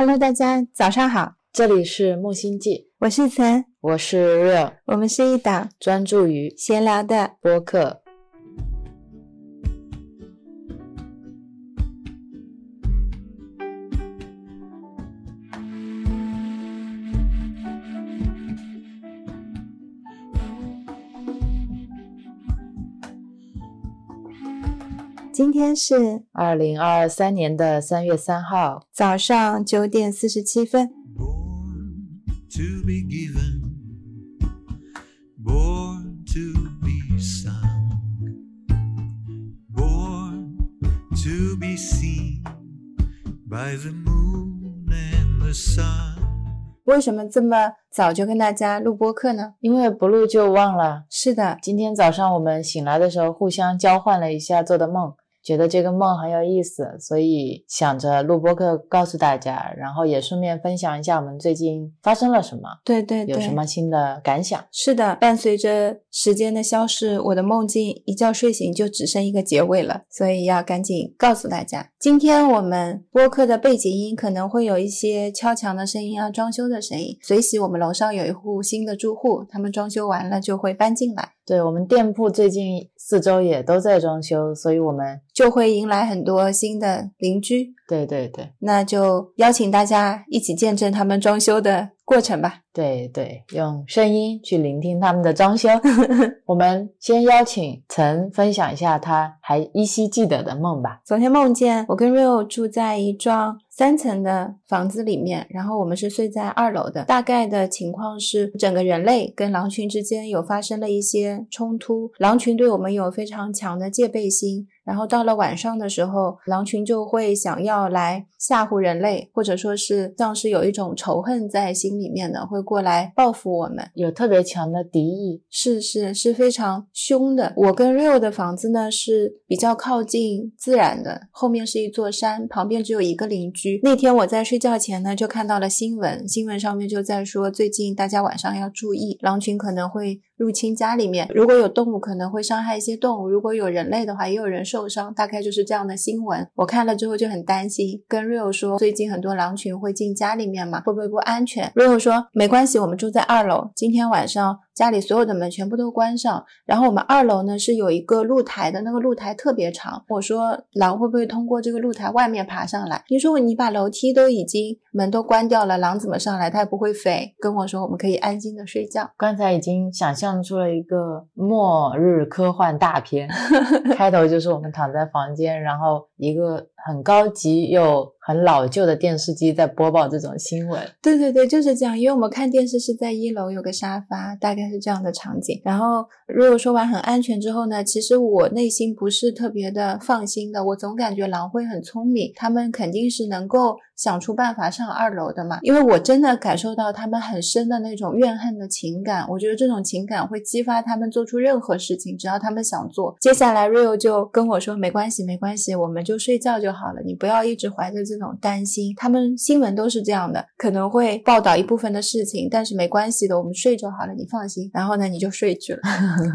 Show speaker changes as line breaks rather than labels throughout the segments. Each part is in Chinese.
Hello，大家早上好，
这里是木星记，
我是岑，
我是 Real，
我们是一档
专注于
闲聊的
播客。
今天是
二零二三年的三月三号，
早上九点四十七分。
Born to be given, born to be sung, born to be seen by the moon and the sun.
为什么这么早就跟大家录播课呢？
因为不录就忘了。
是的，
今天早上我们醒来的时候，互相交换了一下做的梦，觉得这个梦很有意思，所以想着录播课告诉大家，然后也顺便分享一下我们最近发生了什么，
对对对，
有什么新的感想。
是的，伴随着时间的消逝，我的梦境一觉睡醒就只剩一个结尾了，所以要赶紧告诉大家，今天我们播客的背景音可能会有一些敲墙的声音啊、装修的声音。随喜我们楼上有一户新的住户，他们装修完了就会搬进来，
对我们店铺最近四周也都在装修，所以我们
就会迎来很多新的邻居。
对对对
那就邀请大家一起见证他们装修的过程吧。
对对，用声音去聆听他们的装修。我们先邀请曾分享一下他还依稀记得的梦吧。
昨天梦见我跟 Rio 住在一幢三层的房子里面，然后我们是睡在二楼的。大概的情况是，整个人类跟狼群之间有发生了一些冲突，狼群对我们有非常强的戒备心。然后到了晚上的时候，狼群就会想要来吓唬人类，或者说是像是有一种仇恨在心里面的，会过来报复我们。
有特别强的敌意，
是是是非常凶的。我跟 Rio 的房子呢是比较靠近自然的，后面是一座山，旁边只有一个邻居。那天我在睡觉前呢就看到了新闻，新闻上面就在说最近大家晚上要注意，狼群可能会入侵家里面，如果有动物可能会伤害一些动物，如果有人类的话也有人受伤，大概就是这样的新闻。我看了之后就很担心，跟瑞友说最近很多狼群会进家里面嘛，会不会不安全瑞友说没关系，我们住在二楼，今天晚上。家里所有的门全部都关上，然后我们二楼呢是有一个露台的，那个露台特别长。我说狼会不会通过这个露台外面爬上来？你说你把楼梯都已经门都关掉了，狼怎么上来？它也不会飞。跟我说我们可以安心的睡觉。
刚才已经想象出了一个末日科幻大片，开头就是我们躺在房间，然后一个很高级又很老旧的电视机在播报这种新闻。
对对对，就是这样。因为我们看电视是在一楼有个沙发，大概是这样的场景。然后如果说完很安全之后呢，其实我内心不是特别的放心的。我总感觉狼会很聪明，他们肯定是能够想出办法上二楼的嘛。因为我真的感受到他们很深的那种怨恨的情感。我觉得这种情感会激发他们做出任何事情，只要他们想做。接下来 Rio 就跟我说：“没关系，没关系，我们就睡觉就好了，你不要一直怀着这种担心。他们新闻都是这样的，可能会报道一部分的事情，但是没关系的，我们睡就好了，你放心。然后呢，你就睡去了。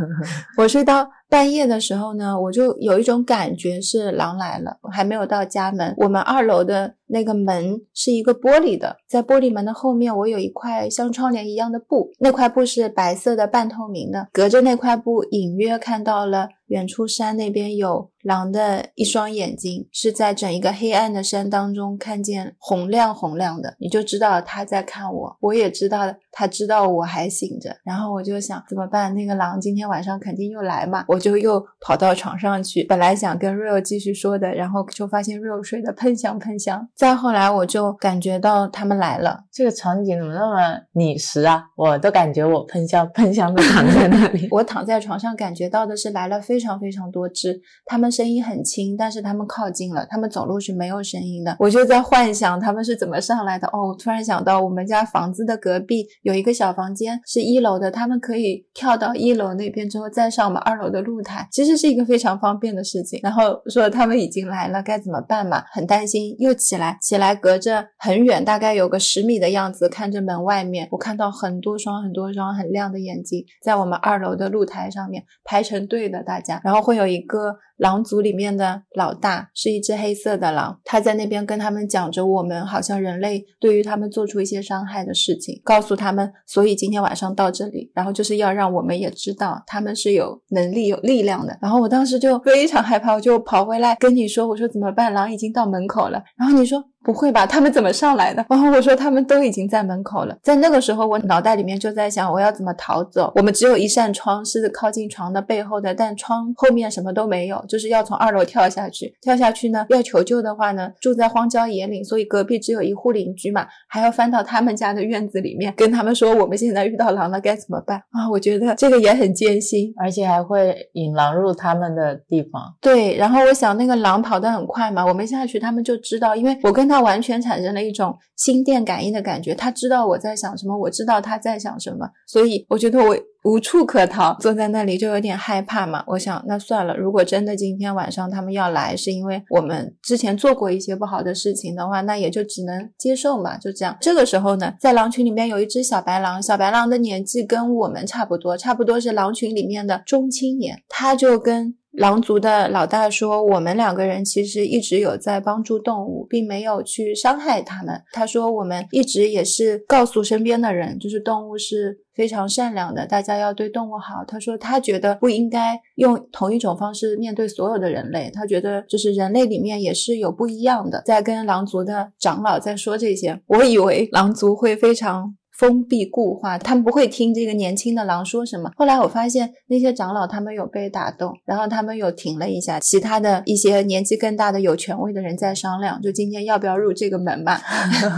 我睡到半夜的时候呢，我就有一种感觉是狼来了，我还没有到家门。我们二楼的那个门门是一个玻璃的，在玻璃门的后面，我有一块像窗帘一样的布，那块布是白色的半透明的，隔着那块布隐约看到了远处山那边有狼的一双眼睛，是在整一个黑暗的山当中看见红亮红亮的，你就知道他在看我，我也知道他知道我还醒着，然后我就想怎么办？那个狼今天晚上肯定又来嘛，我就又跑到床上去，本来想跟 Rio 继续说的，然后就发现 Rio 睡得喷香喷香。再后来我就感觉到他们来了，
这个场景怎么那么拟实啊？我都感觉我喷香喷香的躺在那里。
我躺在床上感觉到的是来了非常非常多只，它们声音很轻，但是它们靠近了，它们走路是没有声音的。我就在幻想它们是怎么上来的。哦，我突然想到我们家房子的隔壁有一个小房间是一楼的，它们可以跳到一楼那边之后再上我们二楼的露台，其实是一个非常方便的事情。然后说他们已经来了，该怎么办嘛？很担心，又起来起来，隔着很远，大概有个十米的样子，看着门外面，我看到很多双很多双很亮的眼睛在我们二楼的露台上面排成队的，大然后会有一个狼族里面的老大，是一只黑色的狼，他在那边跟他们讲着我们好像人类对于他们做出一些伤害的事情，告诉他们，所以今天晚上到这里，然后就是要让我们也知道他们是有能力、有力量的。然后我当时就非常害怕，我就跑回来跟你说，我说怎么办？狼已经到门口了。然后你说。不会吧？他们怎么上来的？然后我说他们都已经在门口了。在那个时候，我脑袋里面就在想，我要怎么逃走？我们只有一扇窗是靠近床的背后的，但窗后面什么都没有，就是要从二楼跳下去。跳下去呢，要求救的话呢，住在荒郊野岭，所以隔壁只有一户邻居嘛，还要翻到他们家的院子里面，跟他们说我们现在遇到狼了，该怎么办啊？我觉得这个也很艰辛，
而且还会引狼入他们的地方。
对，然后我想那个狼跑得很快嘛，我们下去，他们就知道，因为我跟他他完全产生。了一种心电感应的感觉，他知道我在想什么，我知道他在想什么，所以我觉得我无处可逃，坐在那里就有点害怕嘛。我想那算了，如果真的今天晚上他们要来，是因为我们之前做过一些不好的事情的话，那也就只能接受嘛，就这样。这个时候呢，在狼群里面有一只小白狼，小白狼的年纪跟我们差不多，差不多是狼群里面的中青年，他就跟。狼族的老大说：“我们两个人其实一直有在帮助动物，并没有去伤害他们。”他说：“我们一直也是告诉身边的人，就是动物是非常善良的，大家要对动物好。”他说：“他觉得不应该用同一种方式面对所有的人类，他觉得就是人类里面也是有不一样的。”在跟狼族的长老在说这些，我以为狼族会非常。封闭固化，他们不会听这个年轻的狼说什么。后来我发现那些长老他们有被打动，然后他们有停了一下。其他的一些年纪更大的有权威的人在商量，就今天要不要入这个门嘛。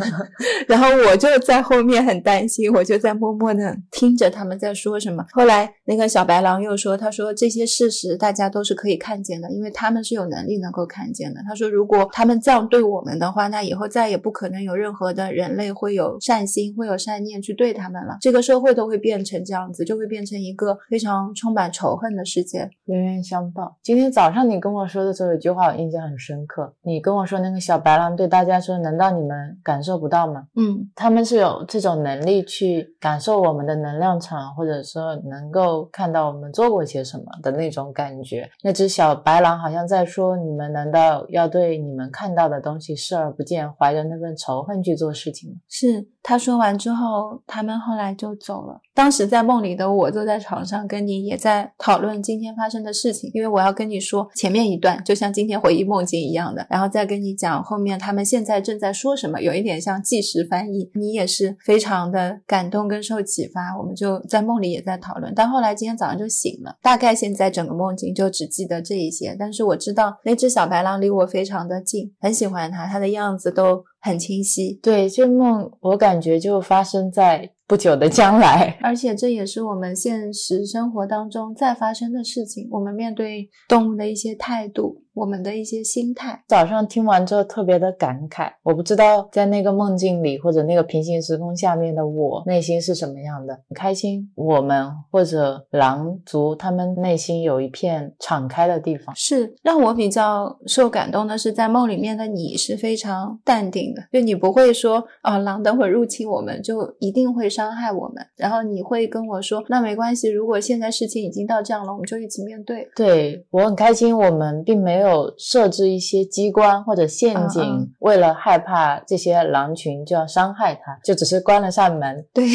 然后我就在后面很担心，我就在默默的听着他们在说什么。后来那个小白狼又说：“他说这些事实大家都是可以看见的，因为他们是有能力能够看见的。他说如果他们这样对我们的话，那以后再也不可能有任何的人类会有善心，会有善。”去对他们了，这个社会都会变成这样子，就会变成一个非常充满仇恨的世界。
冤冤相报。今天早上你跟我说的时候，有句话我印象很深刻。你跟我说那个小白狼对大家说：“难道你们感受不到吗？”
嗯，
他们是有这种能力去感受我们的能量场，或者说能够看到我们做过些什么的那种感觉。那只小白狼好像在说：“你们难道要对你们看到的东西视而不见，怀着那份仇恨去做事情吗？”
是。他说完之后，他们后来就走了。当时在梦里的我坐在床上，跟你也在讨论今天发生的事情，因为我要跟你说前面一段，就像今天回忆梦境一样的，然后再跟你讲后面他们现在正在说什么，有一点像即时翻译。你也是非常的感动跟受启发，我们就在梦里也在讨论。但后来今天早上就醒了，大概现在整个梦境就只记得这一些，但是我知道那只小白狼离我非常的近，很喜欢它，它的样子都。很清晰，
对这梦，我感觉就发生在不久的将来，
而且这也是我们现实生活当中在发生的事情。我们面对动物的一些态度。我们的一些心态，
早上听完之后特别的感慨。我不知道在那个梦境里或者那个平行时空下面的我内心是什么样的，很开心。我们或者狼族他们内心有一片敞开的地方，
是让我比较受感动的是，在梦里面的你是非常淡定的，就你不会说啊，狼等会入侵我们就一定会伤害我们，然后你会跟我说，那没关系，如果现在事情已经到这样了，我们就一起面对。
对我很开心，我们并没有。有设置一些机关或者陷阱，为了害怕这些狼群就要伤害它，就只是关了扇门。
对，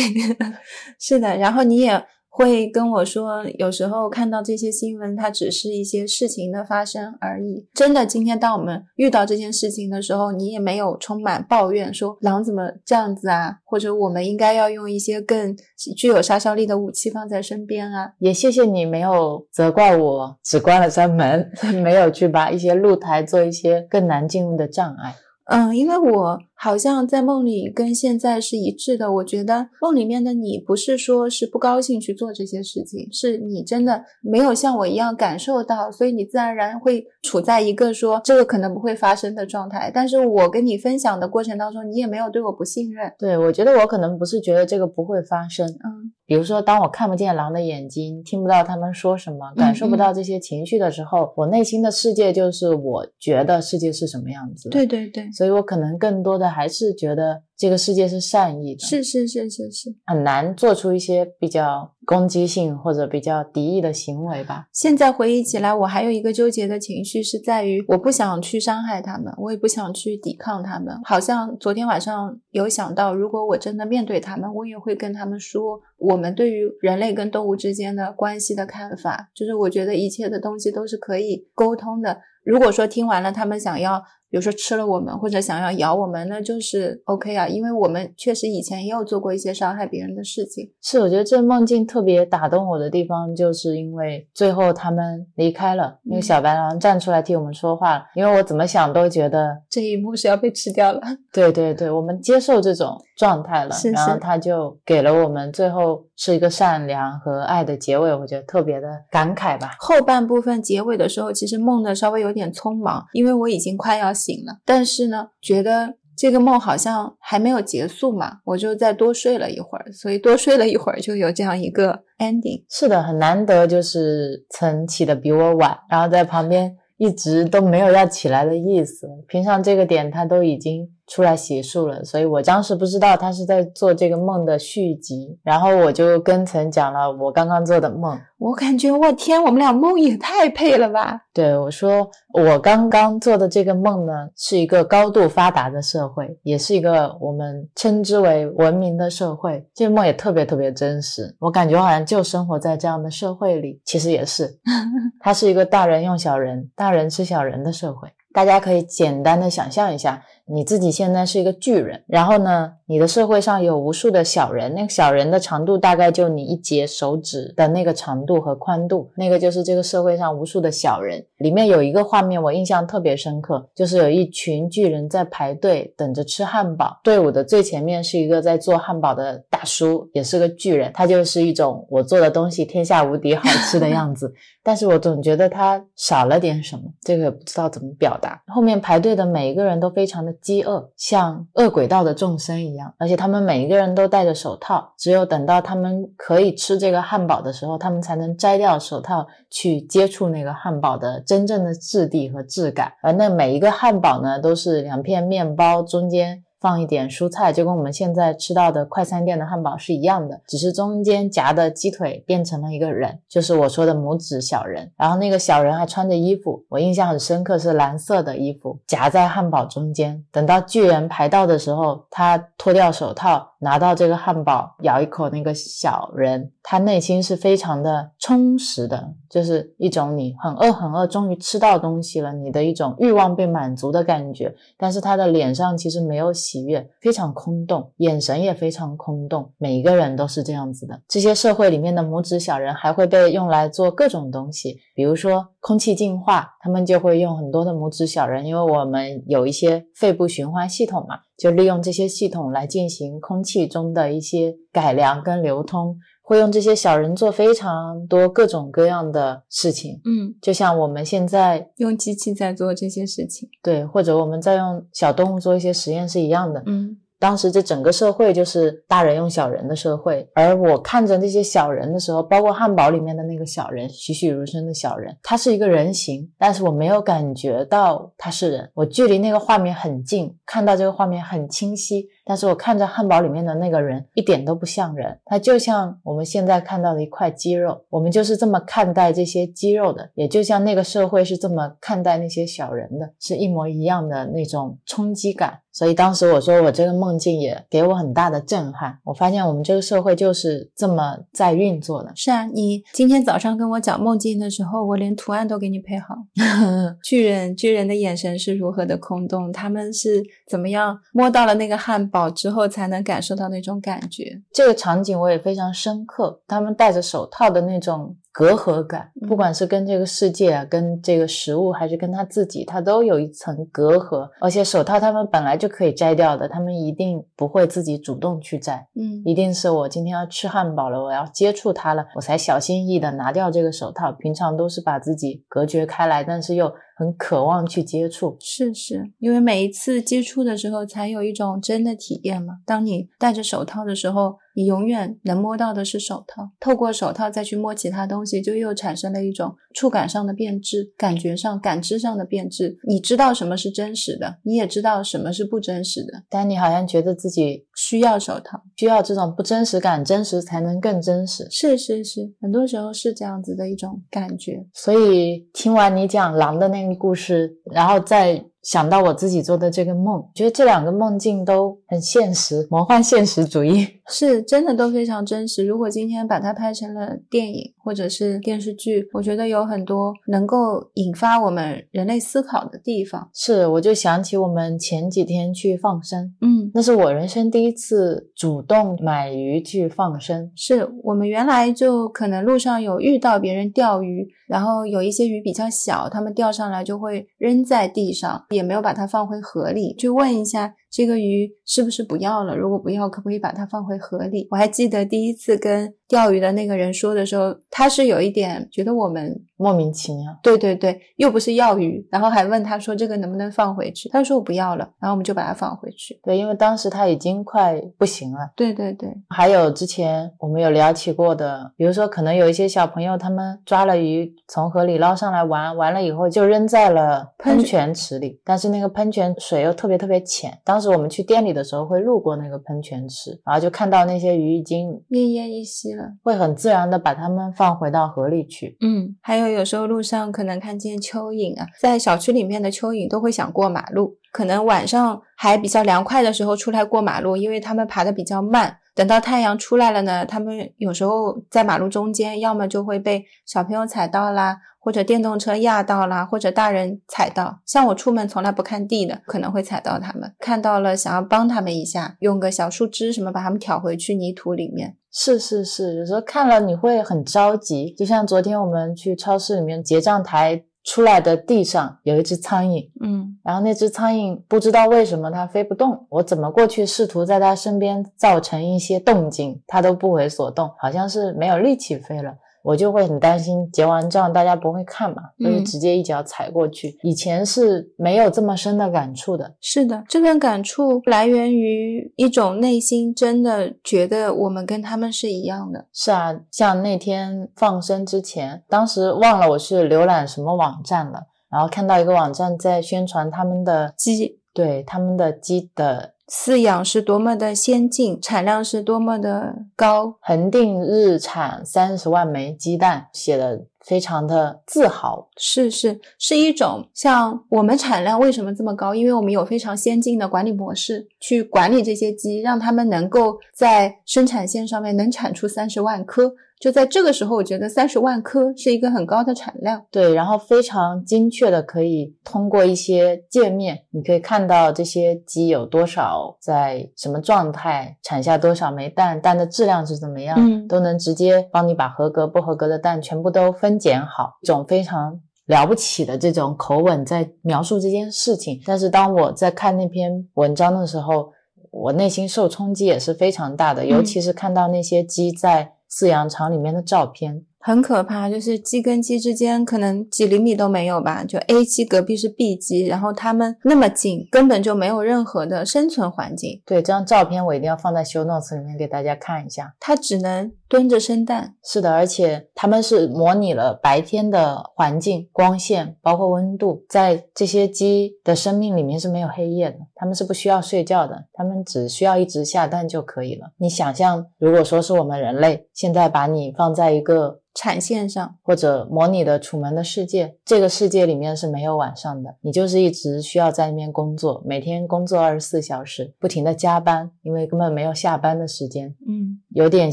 是的。然后你也。会跟我说，有时候看到这些新闻，它只是一些事情的发生而已。真的，今天当我们遇到这件事情的时候，你也没有充满抱怨，说狼怎么这样子啊，或者我们应该要用一些更具有杀伤力的武器放在身边啊。
也谢谢你没有责怪我，只关了扇门，没有去把一些露台做一些更难进入的障碍。
嗯，因为我。好像在梦里跟现在是一致的。我觉得梦里面的你不是说是不高兴去做这些事情，是你真的没有像我一样感受到，所以你自然而然会处在一个说这个可能不会发生的状态。但是我跟你分享的过程当中，你也没有对我不信任。
对我觉得我可能不是觉得这个不会发生，
嗯，
比如说当我看不见狼的眼睛，听不到他们说什么，感受不到这些情绪的时候，我内心的世界就是我觉得世界是什么样子。
对对对，
所以我可能更多的还是觉得。这个世界是善意的，
是是是是是。
很难做出一些比较攻击性或者比较敌意的行为吧。
现在回忆起来，我还有一个纠结的情绪是在于，我不想去伤害他们，我也不想去抵抗他们。好像昨天晚上有想到，如果我真的面对他们，我也会跟他们说，我们对于人类跟动物之间的关系的看法，就是我觉得一切的东西都是可以沟通的。如果说听完了，他们想要，比如说吃了我们，或者想要咬我们，那就是 OK 啊，因为我们确实以前也有做过一些伤害别人的事情。
是，我觉得这梦境特别打动我的地方，就是因为最后他们离开了，那个小白狼站出来替我们说话了。因为我怎么想都觉得
这一幕是要被吃掉了。
对对对，我们接受这种状态了，
是是
然后他就给了我们最后是一个善良和爱的结尾，我觉得特别的感慨吧。
后半部分结尾的时候，其实梦的稍微有点匆忙，因为我已经快要醒了，但是呢，觉得这个梦好像还没有结束嘛，我就再多睡了一会儿，所以多睡了一会儿就有这样一个 ending。
是的，很难得，就是曾起的比我晚，然后在旁边一直都没有要起来的意思。平常这个点他都已经出来洗漱了，所以我当时不知道他是在做这个梦的续集，然后我就跟曾讲了我刚刚做的梦。
我感觉我天，我们俩梦也太配了吧！
对我说，我刚刚做的这个梦呢，是一个高度发达的社会，也是一个我们称之为文明的社会。这个梦也特别特别真实，我感觉我好像就生活在这样的社会里。其实也是，它是一个大人用小人、大人吃小人的社会。大家可以简单的想象一下，你自己现在是一个巨人，然后呢，你的社会上有无数的小人，那个小人的长度大概就你一节手指的那个长度和宽度，那个就是这个社会上无数的小人。里面有一个画面我印象特别深刻，就是有一群巨人在排队等着吃汉堡，队伍的最前面是一个在做汉堡的大叔，也是个巨人，他就是一种我做的东西天下无敌好吃的样子。但是我总觉得他少了点什么，这个也不知道怎么表达。后面排队的每一个人都非常的饥饿，像饿鬼道的众生一样，而且他们每一个人都戴着手套，只有等到他们可以吃这个汉堡的时候，他们才能摘掉手套去接触那个汉堡的真正的质地和质感。而那每一个汉堡呢，都是两片面包中间。放一点蔬菜，就跟我们现在吃到的快餐店的汉堡是一样的，只是中间夹的鸡腿变成了一个人，就是我说的拇指小人。然后那个小人还穿着衣服，我印象很深刻，是蓝色的衣服，夹在汉堡中间。等到巨人排到的时候，他脱掉手套，拿到这个汉堡，咬一口，那个小人他内心是非常的充实的，就是一种你很饿很饿，终于吃到东西了，你的一种欲望被满足的感觉。但是他的脸上其实没有喜悦，非常空洞，眼神也非常空洞。每一个人都是这样子的。这些社会里面的拇指小人还会被用来做各种东西，比如说空气净化，他们就会用很多的拇指小人，因为我们有一些肺部循环系统嘛，就利用这些系统来进行空气中的一些改良跟流通。会用这些小人做非常多各种各样的事情，
嗯，
就像我们现在
用机器在做这些事情，
对，或者我们在用小动物做一些实验是一样的。
嗯
当时这整个社会就是大人用小人的社会，而我看着那些小人的时候，包括汉堡里面的那个小人，栩栩如生的小人，他是一个人形，但是我没有感觉到他是人，我距离那个画面很近，看到这个画面很清晰，但是我看着汉堡里面的那个人一点都不像人，他就像我们现在看到的一块肌肉，我们就是这么看待这些肌肉的，也就像那个社会是这么看待那些小人的，是一模一样的那种冲击感。所以当时我说我这个梦境也给我很大的震撼，我发现我们这个社会就是这么在运作的。
是啊，你今天早上跟我讲梦境的时候，我连图案都给你配好。巨人，巨人的眼神是如何的空洞？他们是怎么样摸到了那个汉堡之后才能感受到那种感觉？
这个场景我也非常深刻，他们戴着手套的那种隔阂感，
嗯
不管是跟这个世界啊，跟这个食物，还是跟他自己，他都有一层隔阂。而且手套他们本来就可以摘掉的，他们一定不会自己主动去摘，
嗯
一定是我今天要吃汉堡了，我要接触它了，我才小心翼翼的拿掉这个手套。平常都是把自己隔绝开来，但是又很渴望去接触。
是是，因为每一次接触的时候，才有一种真的体验嘛。当你戴着手套的时候，你永远能摸到的是手套，透过手套再去摸其他东西，就又产生了一种触感上的变质，感觉上、感知上的变质。你知道什么是真实的，你也知道什么是不真实的。
但你好像觉得自己
需要手套，
需要这种不真实感，真实才能更真实。
是是是，很多时候是这样子的一种感觉。
所以听完你讲狼的那个故事，然后再想到我自己做的这个梦，觉得这两个梦境都很现实，魔幻现实主义。
是真的都非常真实。如果今天把它拍成了电影或者是电视剧，我觉得有很多能够引发我们人类思考的地方。
是，我就想起我们前几天去放生，
嗯，
那是我人生第一次主动买鱼去放生。
是我们原来就可能路上有遇到别人钓鱼，然后有一些鱼比较小，他们钓上来就会扔在地上，也没有把它放回河里，去问一下。这个鱼是不是不要了？如果不要，可不可以把它放回河里？我还记得第一次跟钓鱼的那个人说的时候，他是有一点觉得我们
莫名其妙。
对对对，又不是要鱼，然后还问他说这个能不能放回去？他说我不要了，然后我们就把它放回去。
对，因为当时他已经快不行了。
对对对，
还有之前我们有聊起过的，比如说可能有一些小朋友他们抓了鱼从河里捞上来玩，完了以后就扔在了喷泉池里，但是那个喷泉水又特别特别浅，当时我们去店里的时候会路过那个喷泉池，然后就看到那些鱼已经
奄奄一息了，
会很自然的把它们放回到河里去。
嗯，还有有时候路上可能看见蚯蚓啊，在小区里面的蚯蚓都会想过马路，可能晚上还比较凉快的时候出来过马路，因为它们爬的比较慢。等到太阳出来了呢，它们有时候在马路中间，要么就会被小朋友踩到啦。或者电动车压到啦，或者大人踩到。像我出门从来不看地的，可能会踩到他们。看到了，想要帮他们一下，用个小树枝什么把他们挑回去泥土里面。
是是是，有时候看了你会很着急。就像昨天我们去超市里面结账台出来的地上有一只苍蝇，
嗯，
然后那只苍蝇不知道为什么它飞不动，我怎么过去试图在它身边造成一些动静，它都不为所动，好像是没有力气飞了。我就会很担心结完账大家不会看嘛，所以直接一脚踩过去。以前是没有这么深的感触的。
是的，这份感触来源于一种内心真的觉得我们跟他们是一样的。
是啊，像那天放生之前，当时忘了我是浏览什么网站了，然后看到一个网站在宣传他们的
鸡，
对他们的鸡的。
饲养是多么的先进，产量是多么的高，
恒定日产三十万枚鸡蛋，写的非常的自豪。
是是是一种像我们产量为什么这么高？因为我们有非常先进的管理模式去管理这些鸡，让他们能够在生产线上面能产出三十万颗。就在这个时候，我觉得三十万颗是一个很高的产量。
对，然后非常精确的可以通过一些界面，你可以看到这些鸡有多少，在什么状态，产下多少枚蛋，蛋的质量是怎么样，
嗯
都能直接帮你把合格不合格的蛋全部都分拣好，一种非常了不起的这种口吻在描述这件事情。但是当我在看那篇文章的时候，我内心受冲击也是非常大的，尤其是看到那些鸡在。饲养场里面的照片
很可怕，就是鸡跟鸡之间可能几厘米都没有吧，就 A 鸡隔壁是 B 鸡，然后它们那么近，根本就没有任何的生存环境。
对，这张照片我一定要放在 show notes 里面给大家看一下。
它只能蹲着生蛋。
是的，而且它们是模拟了白天的环境、光线，包括温度，在这些鸡的生命里面是没有黑夜的，它们是不需要睡觉的，它们只需要一直下蛋就可以了。你想象，如果说是我们人类现在把你放在一个
产线上，
或者模拟的楚门的世界，这个世界里面是没有晚上的，你就是一直需要在那边工作，每天工作二十四小时，不停的加班，因为根本没有下班的时间。
嗯，
有点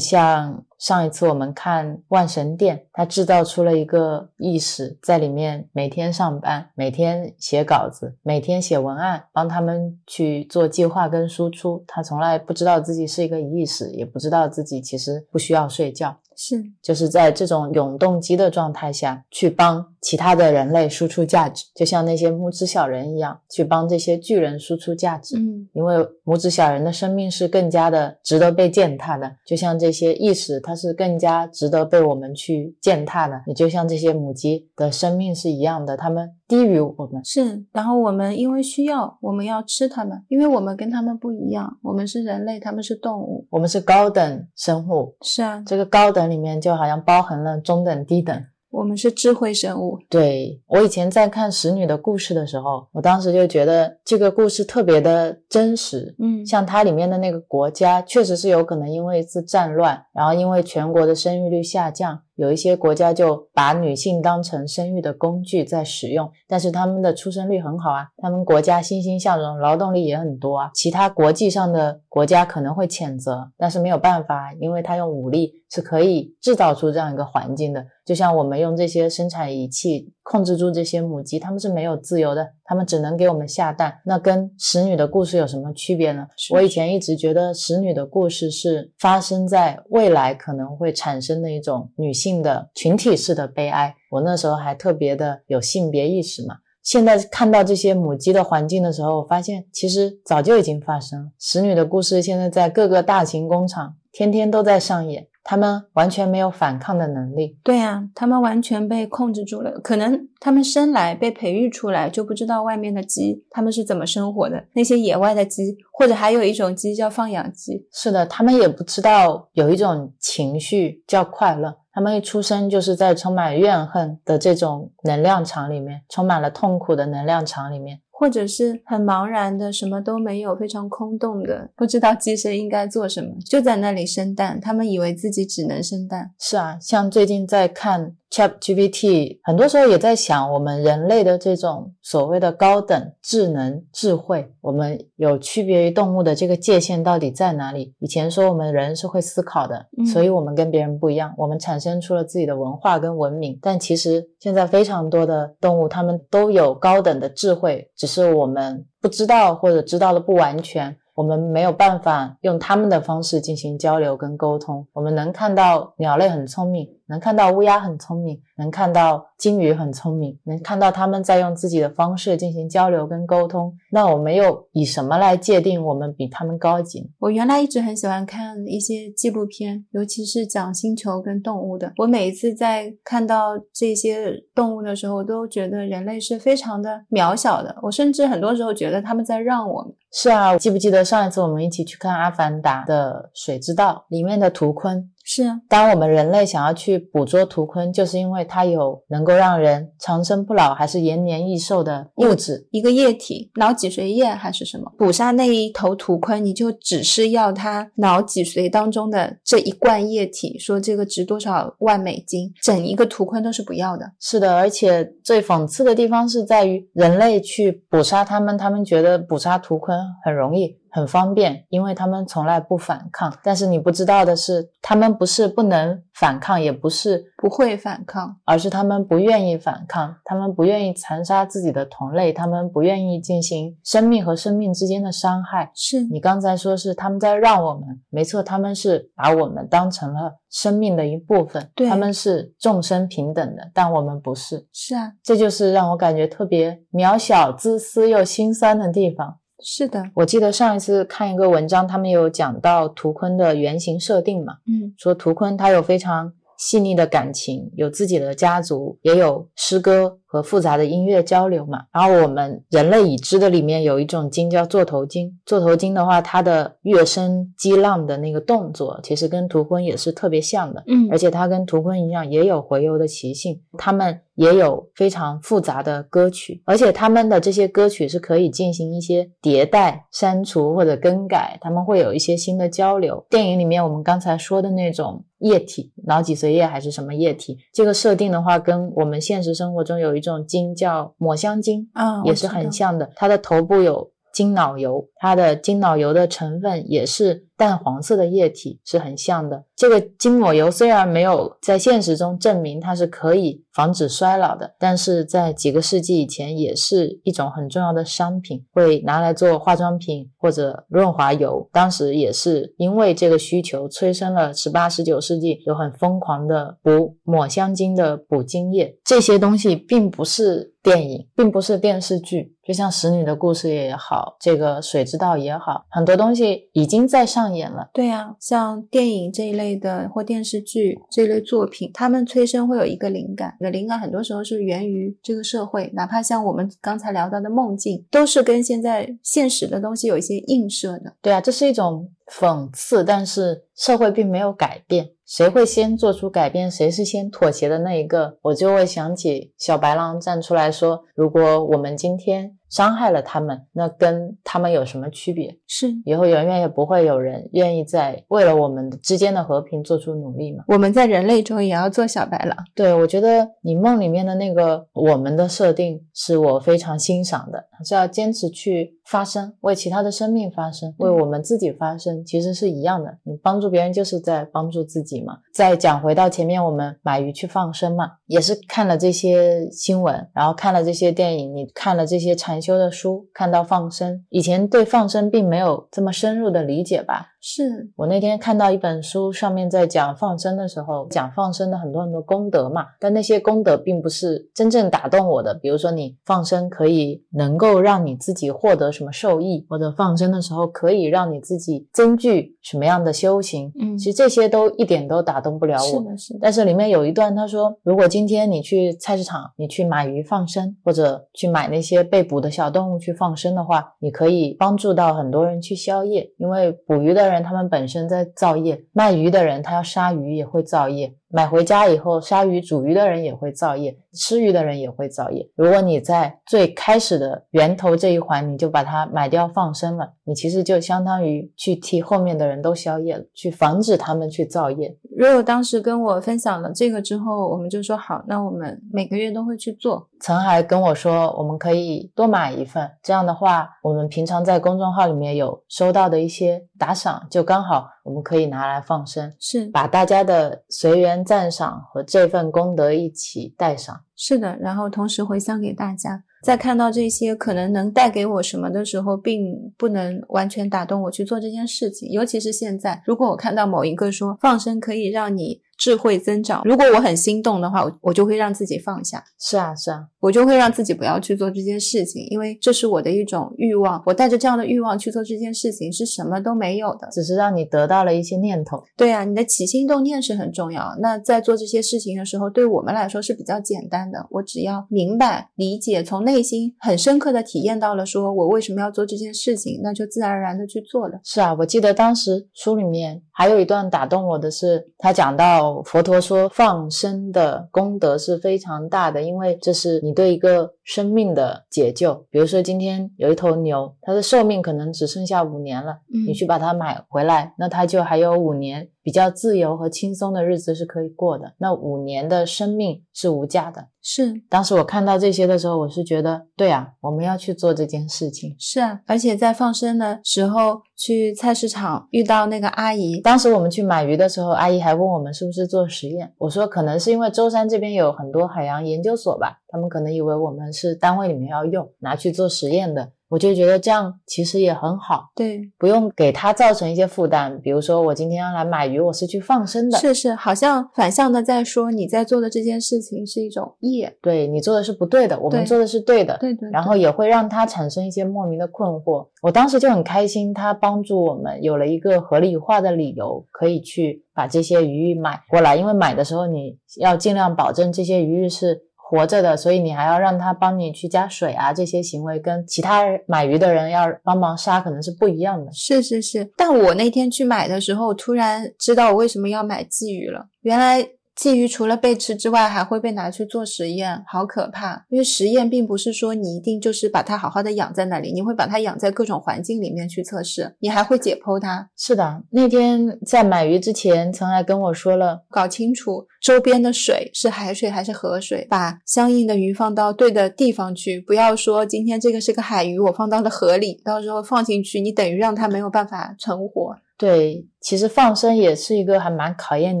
像上一次我们看《万神殿》，它制造出了一个意识，在里面每天上班，每天写稿子，每天写文案，帮他们去做计划跟输出。他从来不知道自己是一个意识，也不知道自己其实不需要睡觉。
是。
就是在这种永动机的状态下去帮其他的人类输出价值，就像那些拇指小人一样，去帮这些巨人输出价值。
嗯，
因为拇指小人的生命是更加的值得被践踏的，就像这些意识，它它是更加值得被我们去践踏的。也就像这些母鸡的生命是一样的，它们低于我们。
是，然后我们因为需要，我们要吃它们，因为我们跟它们不一样，我们是人类，它们是动物。
我们是高等生物，
是啊，
这个高等里面就好像包含了中等、低等。
我们是智慧生物。
对我以前在看《使女的故事》的时候，我当时就觉得这个故事特别的真实。
嗯，
像它里面的那个国家，确实是有可能因为一次战乱，然后因为全国的生育率下降，有一些国家就把女性当成生育的工具在使用。但是他们的出生率很好啊，他们国家欣欣向荣，劳动力也很多啊。其他国际上的国家可能会谴责，但是没有办法，因为他用武力是可以制造出这样一个环境的。就像我们用这些生产仪器控制住这些母鸡，它们是没有自由的，它们只能给我们下蛋。那跟使女的故事有什么区别呢？
是
我以前一直觉得使女的故事是发生在未来可能会产生的一种女性的群体式的悲哀。我那时候还特别的有性别意识嘛。现在看到这些母鸡的环境的时候，我发现其实早就已经发生了。使女的故事现在在各个大型工厂天天都在上演，他们完全没有反抗的能力。
对呀、它们完全被控制住了。可能它们生来被培育出来就不知道外面的鸡它们是怎么生活的，那些野外的鸡，或者还有一种鸡叫放养鸡。
是的，他们也不知道有一种情绪叫快乐。他们一出生就是在充满怨恨的这种能量场里面，充满了痛苦的能量场里面。
或者是很茫然的，什么都没有，非常空洞的，不知道鸡生应该做什么，就在那里生蛋。他们以为自己只能生蛋。
是啊，像最近在看 Chat GPT，很多时候也在想，我们人类的这种所谓的高等智能智慧，我们有区别于动物的这个界限到底在哪里？以前说我们人是会思考的，
嗯
所以我们跟别人不一样，我们产生出了自己的文化跟文明。但其实现在非常多的动物，它们都有高等的智慧，只是我们不知道或者知道的不完全。我们没有办法用他们的方式进行交流跟沟通。我们能看到鸟类很聪明，能看到乌鸦很聪明，能看到金鱼很聪明，能看到他们在用自己的方式进行交流跟沟通。那我们又以什么来界定我们比他们高级？
我原来一直很喜欢看一些纪录片，尤其是讲星球跟动物的。我每一次在看到这些动物的时候，我都觉得人类是非常的渺小的。我甚至很多时候觉得他们在让我们。
是啊，记不记得上一次我们一起去看《阿凡达》的水之道里面的图鲲？
是啊，
当我们人类想要去捕捉图鲲，就是因为它有能够让人长生不老，还是延年益寿的物质。
一个液体，脑脊髓液还是什么？捕杀那一头图鲲，你就只是要它脑脊髓当中的这一罐液体，说这个值多少万美金，整一个图鲲都是不要的。
是的，而且最讽刺的地方是在于人类去捕杀它们，他们觉得捕杀图鲲很容易。很方便，因为他们从来不反抗。但是你不知道的是，他们不是不能反抗，也不是
不会反抗，
而是他们不愿意反抗，他们不愿意残杀自己的同类，他们不愿意进行生命和生命之间的伤害。
是
你刚才说是他们在让我们，没错，他们是把我们当成了生命的一部分，
对
他们是众生平等的，但我们不是。
是啊，
这就是让我感觉特别渺小、自私又心酸的地方。
是的，
我记得上一次看一个文章，他们有讲到图鲲的原型设定嘛，
嗯，
说图鲲他有非常细腻的感情，有自己的家族，也有诗歌和复杂的音乐交流嘛。然后我们人类已知的里面有一种鲸叫座头鲸，座头鲸的话，它的跃升激浪的那个动作，其实跟图鲲也是特别像的，
嗯。
而且它跟图鲲一样，也有洄游的习性，它们也有非常复杂的歌曲，而且他们的这些歌曲是可以进行一些迭代、删除或者更改，他们会有一些新的交流。电影里面我们刚才说的那种液体，脑脊髓液还是什么液体，这个设定的话，跟我们现实生活中有一种鲸叫抹香鲸，
啊，
也是很像的。它的头部有精脑油，它的精脑油的成分也是淡黄色的液体，是很像的。这个筋膜油虽然没有在现实中证明它是可以防止衰老的，但是在几个世纪以前也是一种很重要的商品，会拿来做化妆品或者润滑油。当时也是因为这个需求，催生了十八、十九世纪有很疯狂的补抹香鲸的补精液。这些东西并不是电影，并不是电视剧，就像《使女的故事》也好，这个《水之之道也好，很多东西已经在上演了。
对呀、像电影这一类的或电视剧这一类作品，他们催生会有一个灵感，你的灵感很多时候是源于这个社会，哪怕像我们刚才聊到的梦境，都是跟现在现实的东西有一些映射的。
对啊，这是一种讽刺，但是社会并没有改变。谁会先做出改变？谁是先妥协的那一个？我就会想起小白狼站出来说：“如果我们今天伤害了他们，那跟他们有什么区别？
是
以后永远也不会有人愿意在为了我们之间的和平做出努力嘛。”
我们在人类中也要做小白狼。
对，我觉得你梦里面的那个我们的设定是我非常欣赏的，是要坚持去发声，为其他的生命发声，为我们自己发声，其实是一样的。你帮助别人就是在帮助自己嘛。再讲回到前面，我们买鱼去放生嘛，也是看了这些新闻，然后看了这些电影，你看了这些禅修的书，看到放生，以前对放生并没有这么深入的理解吧。
是
我那天看到一本书，上面在讲放生的时候，讲放生的很多很多功德嘛，但那些功德并不是真正打动我的。比如说，你放生可以能够让你自己获得什么受益，或者放生的时候可以让你自己增具什么样的修行，
嗯
其实这些都一点都打动不了我。
是的，是的，
但是里面有一段，他说，如果今天你去菜市场，你去买鱼放生，或者去买那些被捕的小动物去放生的话，你可以帮助到很多人去消业，因为捕鱼的人他们本身在造业，卖鱼的人他要杀鱼也会造业。买回家以后，杀鱼煮鱼的人也会造业，吃鱼的人也会造业。如果你在最开始的源头这一环，你就把它买掉放生了，你其实就相当于去替后面的人都消业了，去防止他们去造业。
如果当时跟我分享了这个之后，我们就说好，那我们每个月都会去做。
曾还跟我说，我们可以多买一份，这样的话，我们平常在公众号里面有收到的一些打赏，就刚好我们可以拿来放生，
是
把大家的随缘赞赏和这份功德一起带上。
是的，然后同时回向给大家。在看到这些可能能带给我什么的时候，并不能完全打动我去做这件事情。尤其是现在，如果我看到某一个说放生可以让你智慧增长，如果我很心动的话，我我就会让自己放下，
是啊，是啊，
我就会让自己不要去做这件事情，因为这是我的一种欲望。我带着这样的欲望去做这件事情，是什么都没有的。
只是让你得到了一些念头。
对啊，你的起心动念是很重要。那在做这些事情的时候，对我们来说是比较简单的。我只要明白、理解，从内心很深刻的体验到了，说我为什么要做这件事情，那就自然而然的去做了。
是啊，我记得当时书里面还有一段打动我的是，他讲到佛陀说放生的功德是非常大的，因为这是你对一个生命的解救。比如说今天有一头牛，它的寿命可能只剩下五年了，
嗯
你去把它买回来，那它就还有五年比较自由和轻松的日子是可以过的。那五年的生命是无价的。
是
当时我看到这些的时候，我是觉得，对啊，我们要去做这件事情。
是啊，而且在放生的时候，去菜市场遇到那个阿姨，
当时我们去买鱼的时候，阿姨还问我们是不是做实验。我说可能是因为舟山这边有很多海洋研究所吧，他们可能以为我们是单位里面要用，拿去做实验的。我就觉得这样其实也很好，
对，
不用给他造成一些负担。比如说我今天要来买鱼，我是去放生的，
是是，好像反向的在说你在做的这件事情是一种业，
对你做的是不对的，我们做的是对的。
对对
然后也会让他产生一些莫名的困惑。我当时就很开心，他帮助我们有了一个合理化的理由，可以去把这些鱼买过来。因为买的时候你要尽量保证这些鱼是活着的，所以你还要让他帮你去加水啊，这些行为跟其他买鱼的人要帮忙杀可能是不一样的。
是是是，但我那天去买的时候，突然知道我为什么要买鲫鱼了。原来鲫鱼除了被吃之外，还会被拿去做实验，好可怕！因为实验并不是说你一定就是把它好好的养在那里，你会把它养在各种环境里面去测试，你还会解剖它，
是的，那天在买鱼之前，曾还跟我说了，
搞清楚周边的水是海水还是河水，把相应的鱼放到对的地方去，不要说今天这个是个海鱼，我放到了河里，到时候放进去，你等于让它没有办法存活。
对，其实放生也是一个还蛮考验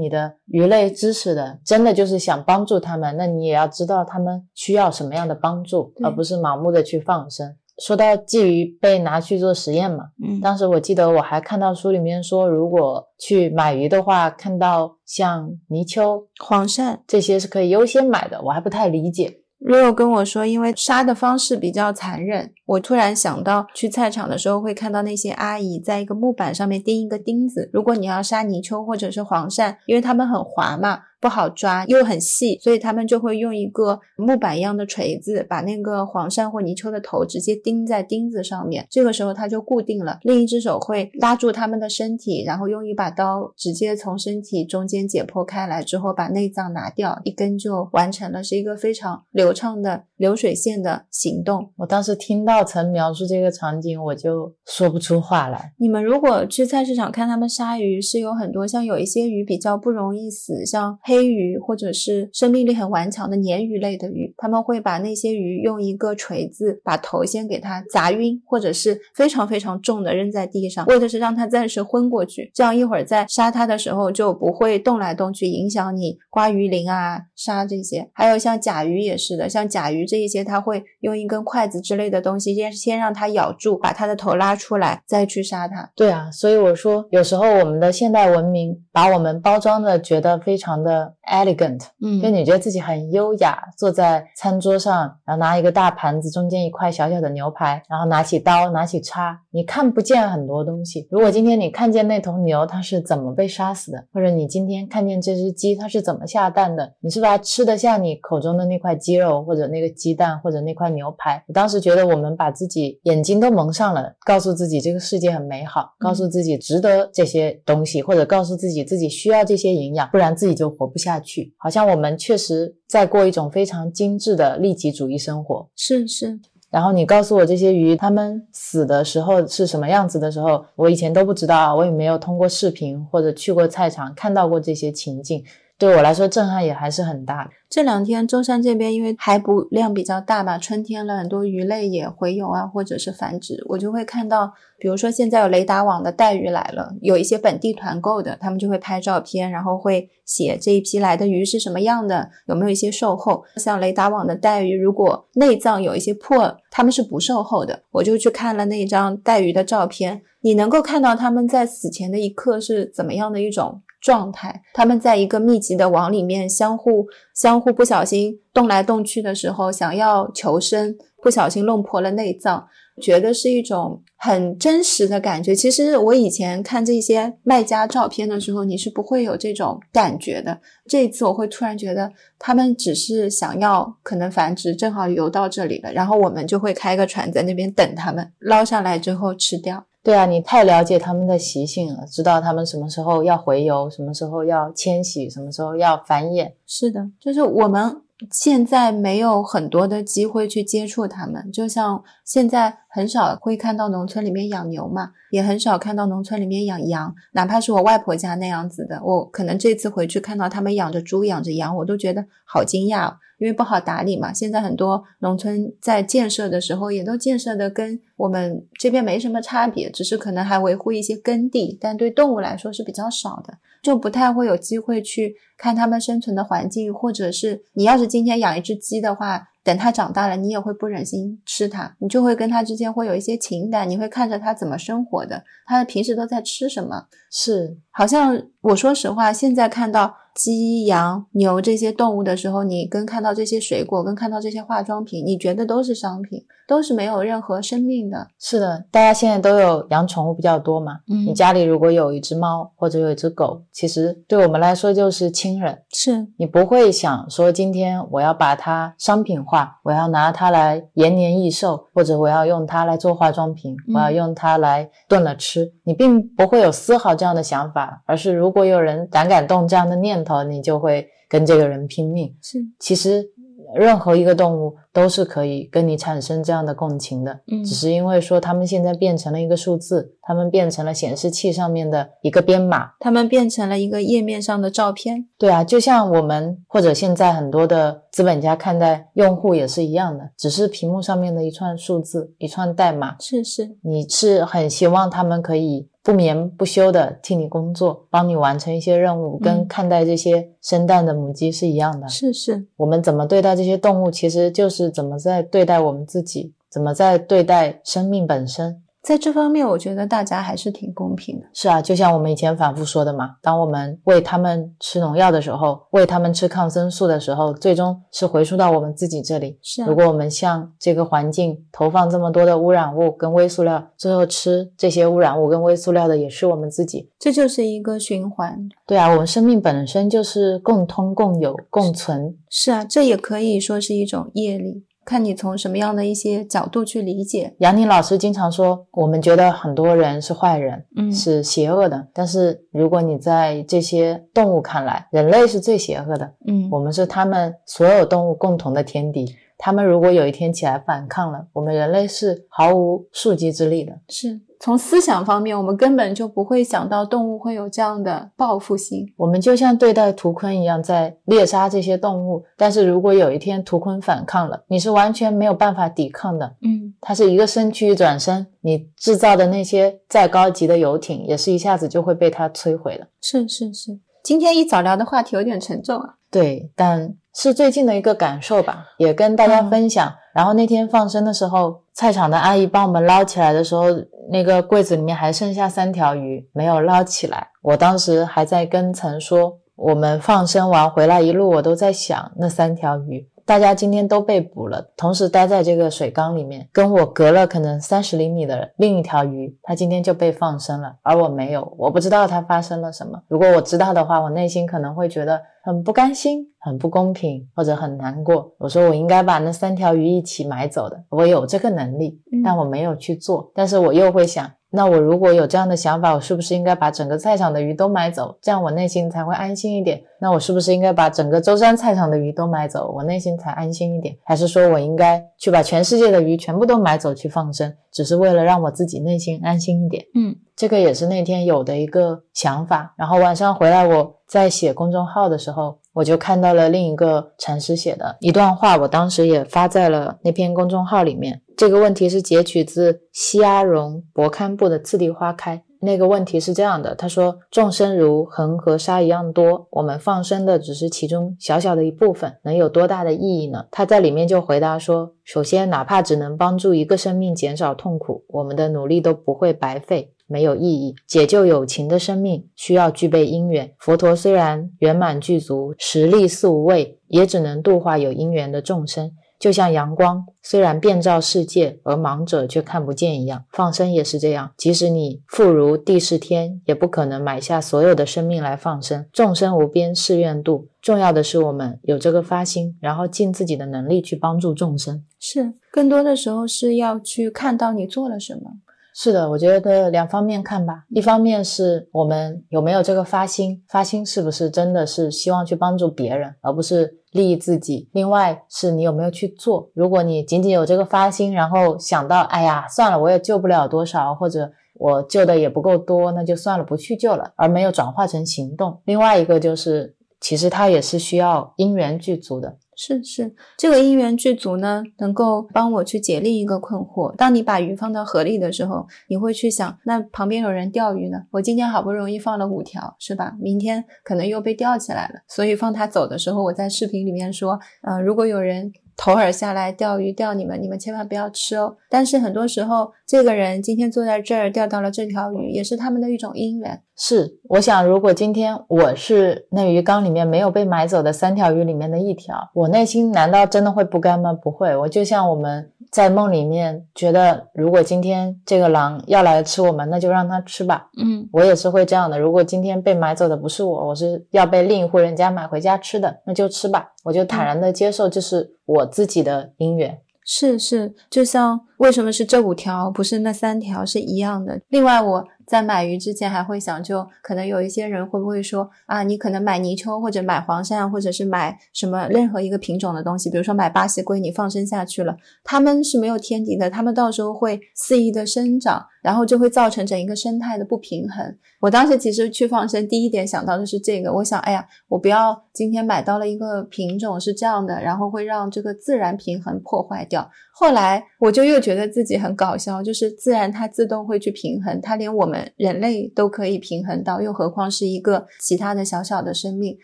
你的鱼类知识的。真的就是想帮助他们，那你也要知道他们需要什么样的帮助，而不是盲目的去放生。说到鲫鱼被拿去做实验嘛，
嗯
当时我记得我还看到书里面说，如果去买鱼的话，看到像泥鳅、
黄鳝
这些是可以优先买的，我还不太理解。
Rio 跟我说，因为杀的方式比较残忍，我突然想到去菜场的时候会看到那些阿姨在一个木板上面钉一个钉子。如果你要杀泥鳅或者是黄鳝，因为它们很滑嘛。不好抓又很细，所以他们就会用一个木板一样的锤子，把那个黄鳝或泥鳅的头直接钉在钉子上面。这个时候它就固定了，另一只手会拉住它们的身体，然后用一把刀直接从身体中间解剖开来之后，把内脏拿掉，一根就完成了，是一个非常流畅的流水线的行动。
我当时听到曾描述这个场景，我就说不出话来。
你们如果去菜市场看他们杀鱼，是有很多像有一些鱼比较不容易死，像。黑鱼或者是生命力很顽强的鲶鱼类的鱼，他们会把那些鱼用一个锤子把头先给它砸晕，或者是非常非常重的扔在地上，为的是让它暂时昏过去，这样一会儿在杀它的时候就不会动来动去，影响你刮鱼鳞啊、杀这些。还有像甲鱼也是的，像甲鱼这一些，它会用一根筷子之类的东西，先先让它咬住，把它的头拉出来，再去杀它。
对啊，所以我说有时候我们的现代文明把我们包装的觉得非常的。elegant，
嗯，
就你觉得自己很优雅，坐在餐桌上，然后拿一个大盘子，中间一块小小的牛排，然后拿起刀，拿起叉，你看不见很多东西。如果今天你看见那头牛它是怎么被杀死的，或者你今天看见这只鸡它是怎么下蛋的，你是不是还吃得下你口中的那块鸡肉，或者那个鸡蛋，或者那块牛排？我当时觉得我们把自己眼睛都蒙上了，告诉自己这个世界很美好，告诉自己值得这些东西，或者告诉自己自己需要这些营养，不然自己就活。不下去，好像我们确实在过一种非常精致的利己主义生活。
是是，
然后你告诉我这些鱼，它们死的时候是什么样子的时候，我以前都不知道，我也没有通过视频或者去过菜场看到过这些情境。对我来说，震撼也还是很大。
这两天舟山这边因为海捕量比较大嘛，春天了很多鱼类也洄游啊，或者是繁殖，我就会看到，比如说现在有雷达网的带鱼来了，有一些本地团购的，他们就会拍照片，然后会写这一批来的鱼是什么样的，有没有一些售后。像雷达网的带鱼，如果内脏有一些破，他们是不售后的。我就去看了那张带鱼的照片，你能够看到他们在死前的一刻是怎么样的一种。状态，他们在一个密集的网里面相互相互不小心动来动去的时候，想要求生，不小心弄破了内脏，觉得是一种很真实的感觉。其实我以前看这些卖家照片的时候，你是不会有这种感觉的。这一次我会突然觉得，他们只是想要可能繁殖，正好游到这里了，然后我们就会开个船在那边等他们捞上来之后吃掉。
对啊，你太了解他们的习性了，知道他们什么时候要回游，什么时候要迁徙，什么时候要繁衍。
是的，就是我们。现在没有很多的机会去接触它们，就像现在很少会看到农村里面养牛嘛，也很少看到农村里面养羊，哪怕是我外婆家那样子的，我可能这次回去看到他们养着猪、养着羊，我都觉得好惊讶，因为不好打理嘛。现在很多农村在建设的时候，也都建设的跟我们这边没什么差别，只是可能还维护一些耕地，但对动物来说是比较少的。就不太会有机会去看它们生存的环境，或者是你要是今天养一只鸡的话，等它长大了，你也会不忍心吃它，你就会跟它之间会有一些情感，你会看着它怎么生活的，它平时都在吃什么，
是
好像我说实话，现在看到。鸡、羊、牛这些动物的时候，你跟看到这些水果，跟看到这些化妆品，你觉得都是商品，都是没有任何生命的。
是的，大家现在都有养宠物比较多嘛。
嗯，
你家里如果有一只猫或者有一只狗，其实对我们来说就是亲人。
是
你不会想说今天我要把它商品化，我要拿它来延年益寿，或者我要用它来做化妆品，我要用它来炖了吃。你并不会有丝毫这样的想法，而是如果有人胆敢动这样的念头。你就会跟这个人拼命。
是，
其实任何一个动物都是可以跟你产生这样的共情的。
嗯，
只是因为说他们现在变成了一个数字，他们变成了显示器上面的一个编码，
他们变成了一个页面上的照片。
对啊，就像我们或者现在很多的资本家看待用户也是一样的，只是屏幕上面的一串数字，一串代码。
是是，
你是很希望他们可以。不眠不休的替你工作，帮你完成一些任务，跟看待这些生蛋的母鸡是一样的。
是是，
我们怎么对待这些动物，其实就是怎么在对待我们自己，怎么在对待生命本身。
在这方面，我觉得大家还是挺公平的。
是啊，就像我们以前反复说的嘛，当我们喂他们吃农药的时候，喂他们吃抗生素的时候，最终是回溯到我们自己这里。
是啊
如果我们向这个环境投放这么多的污染物跟微塑料，最后吃这些污染物跟微塑料的也是我们自己。
这就是一个循环。
对啊，我们生命本身就是共通、共有、共存。
是啊，这也可以说是一种业力，看你从什么样的一些角度去理解。
杨宁老师经常说，我们觉得很多人是坏人，
嗯
是邪恶的，但是如果你在这些动物看来，人类是最邪恶的，
嗯
我们是他们所有动物共同的天敌。他们如果有一天起来反抗了，我们人类是毫无树敌之力的。
是从思想方面，我们根本就不会想到动物会有这样的报复心。
我们就像对待图鲲一样，在猎杀这些动物。但是如果有一天图鲲反抗了，你是完全没有办法抵抗的。
嗯，
它是一个身躯一转身，你制造的那些再高级的游艇，也是一下子就会被它摧毁了。
是是是。今天一早聊的话题有点沉重啊。
对，但是最近的一个感受吧，也跟大家
嗯
分享。然后那天放生的时候，菜场的阿姨帮我们捞起来的时候，那个柜子里面还剩下三条鱼没有捞起来。我当时还在跟陈说，我们放生完回来一路，我都在想那三条鱼。大家今天都被捕了，同时待在这个水缸里面，跟我隔了可能三十厘米的另一条鱼，它今天就被放生了，而我没有，我不知道它发生了什么。如果我知道的话，我内心可能会觉得很不甘心、很不公平，或者很难过。我说我应该把那三条鱼一起买走的，我有这个能力，
嗯
但我没有去做。但是我又会想，那我如果有这样的想法，我是不是应该把整个菜场的鱼都买走，这样我内心才会安心一点？那我是不是应该把整个舟山菜场的鱼都买走，我内心才安心一点？还是说我应该去把全世界的鱼全部都买走去放生，只是为了让我自己内心安心一点？
嗯
这个也是那天有的一个想法。然后晚上回来，我在写公众号的时候，我就看到了另一个禅师写的一段话，我当时也发在了那篇公众号里面。这个问题是截取自西阿荣博堪布的《次第花开》。那个问题是这样的，他说：“众生如恒河沙一样多，我们放生的只是其中小小的一部分，能有多大的意义呢？”他在里面就回答说：“首先，哪怕只能帮助一个生命减少痛苦，我们的努力都不会白费。”没有意义。解救有情的生命需要具备因缘。佛陀虽然圆满具足，实力似无畏，也只能度化有因缘的众生。就像阳光虽然遍照世界，而盲者却看不见一样，放生也是这样。即使你富如地是天，也不可能买下所有的生命来放生。众生无边誓愿度，重要的是我们有这个发心，然后尽自己的能力去帮助众生。
是，更多的时候是要去看到你做了什么。
是的，我觉得两方面看吧。一方面是我们有没有这个发心，发心是不是真的是希望去帮助别人，而不是利益自己。另外是你有没有去做。如果你仅仅有这个发心，然后想到，哎呀，算了，我也救不了多少，或者我救的也不够多，那就算了，不去救了，而没有转化成行动。另外一个就是，其实它也是需要因缘具足的。
是是，这个因缘具足呢，能够帮我去解另一个困惑。当你把鱼放到河里的时候，你会去想，那旁边有人钓鱼呢，我今天好不容易放了五条，是吧？明天可能又被钓起来了，所以放它走的时候，我在视频里面说，呃，如果有人投饵下来钓鱼钓你们，你们千万不要吃哦。但是很多时候，这个人今天坐在这儿钓到了这条鱼，也是他们的一种因缘。
是，我想，如果今天我是那鱼缸里面没有被买走的三条鱼里面的一条，我内心难道真的会不甘吗？不会，我就像我们在梦里面觉得，如果今天这个狼要来吃我们，那就让它吃吧。
嗯，
我也是会这样的。如果今天被买走的不是我，我是要被另一户人家买回家吃的，那就吃吧，我就坦然的接受，这是我自己的因缘。
是是，就像为什么是这五条，不是那三条是一样的。另外，我在买鱼之前还会想，就可能有一些人会不会说啊，你可能买泥鳅或者买黄鳝，或者是买什么任何一个品种的东西，比如说买巴西龟，你放生下去了，它们是没有天敌的，它们到时候会肆意的生长，然后就会造成整一个生态的不平衡。我当时其实去放生，第一点想到的是这个，我想，哎呀，我不要今天买到了一个品种是这样的，然后会让这个自然平衡破坏掉。后来我就又觉得自己很搞笑，就是自然它自动会去平衡，它连我们人类都可以平衡到，又何况是一个其他的小小的生命，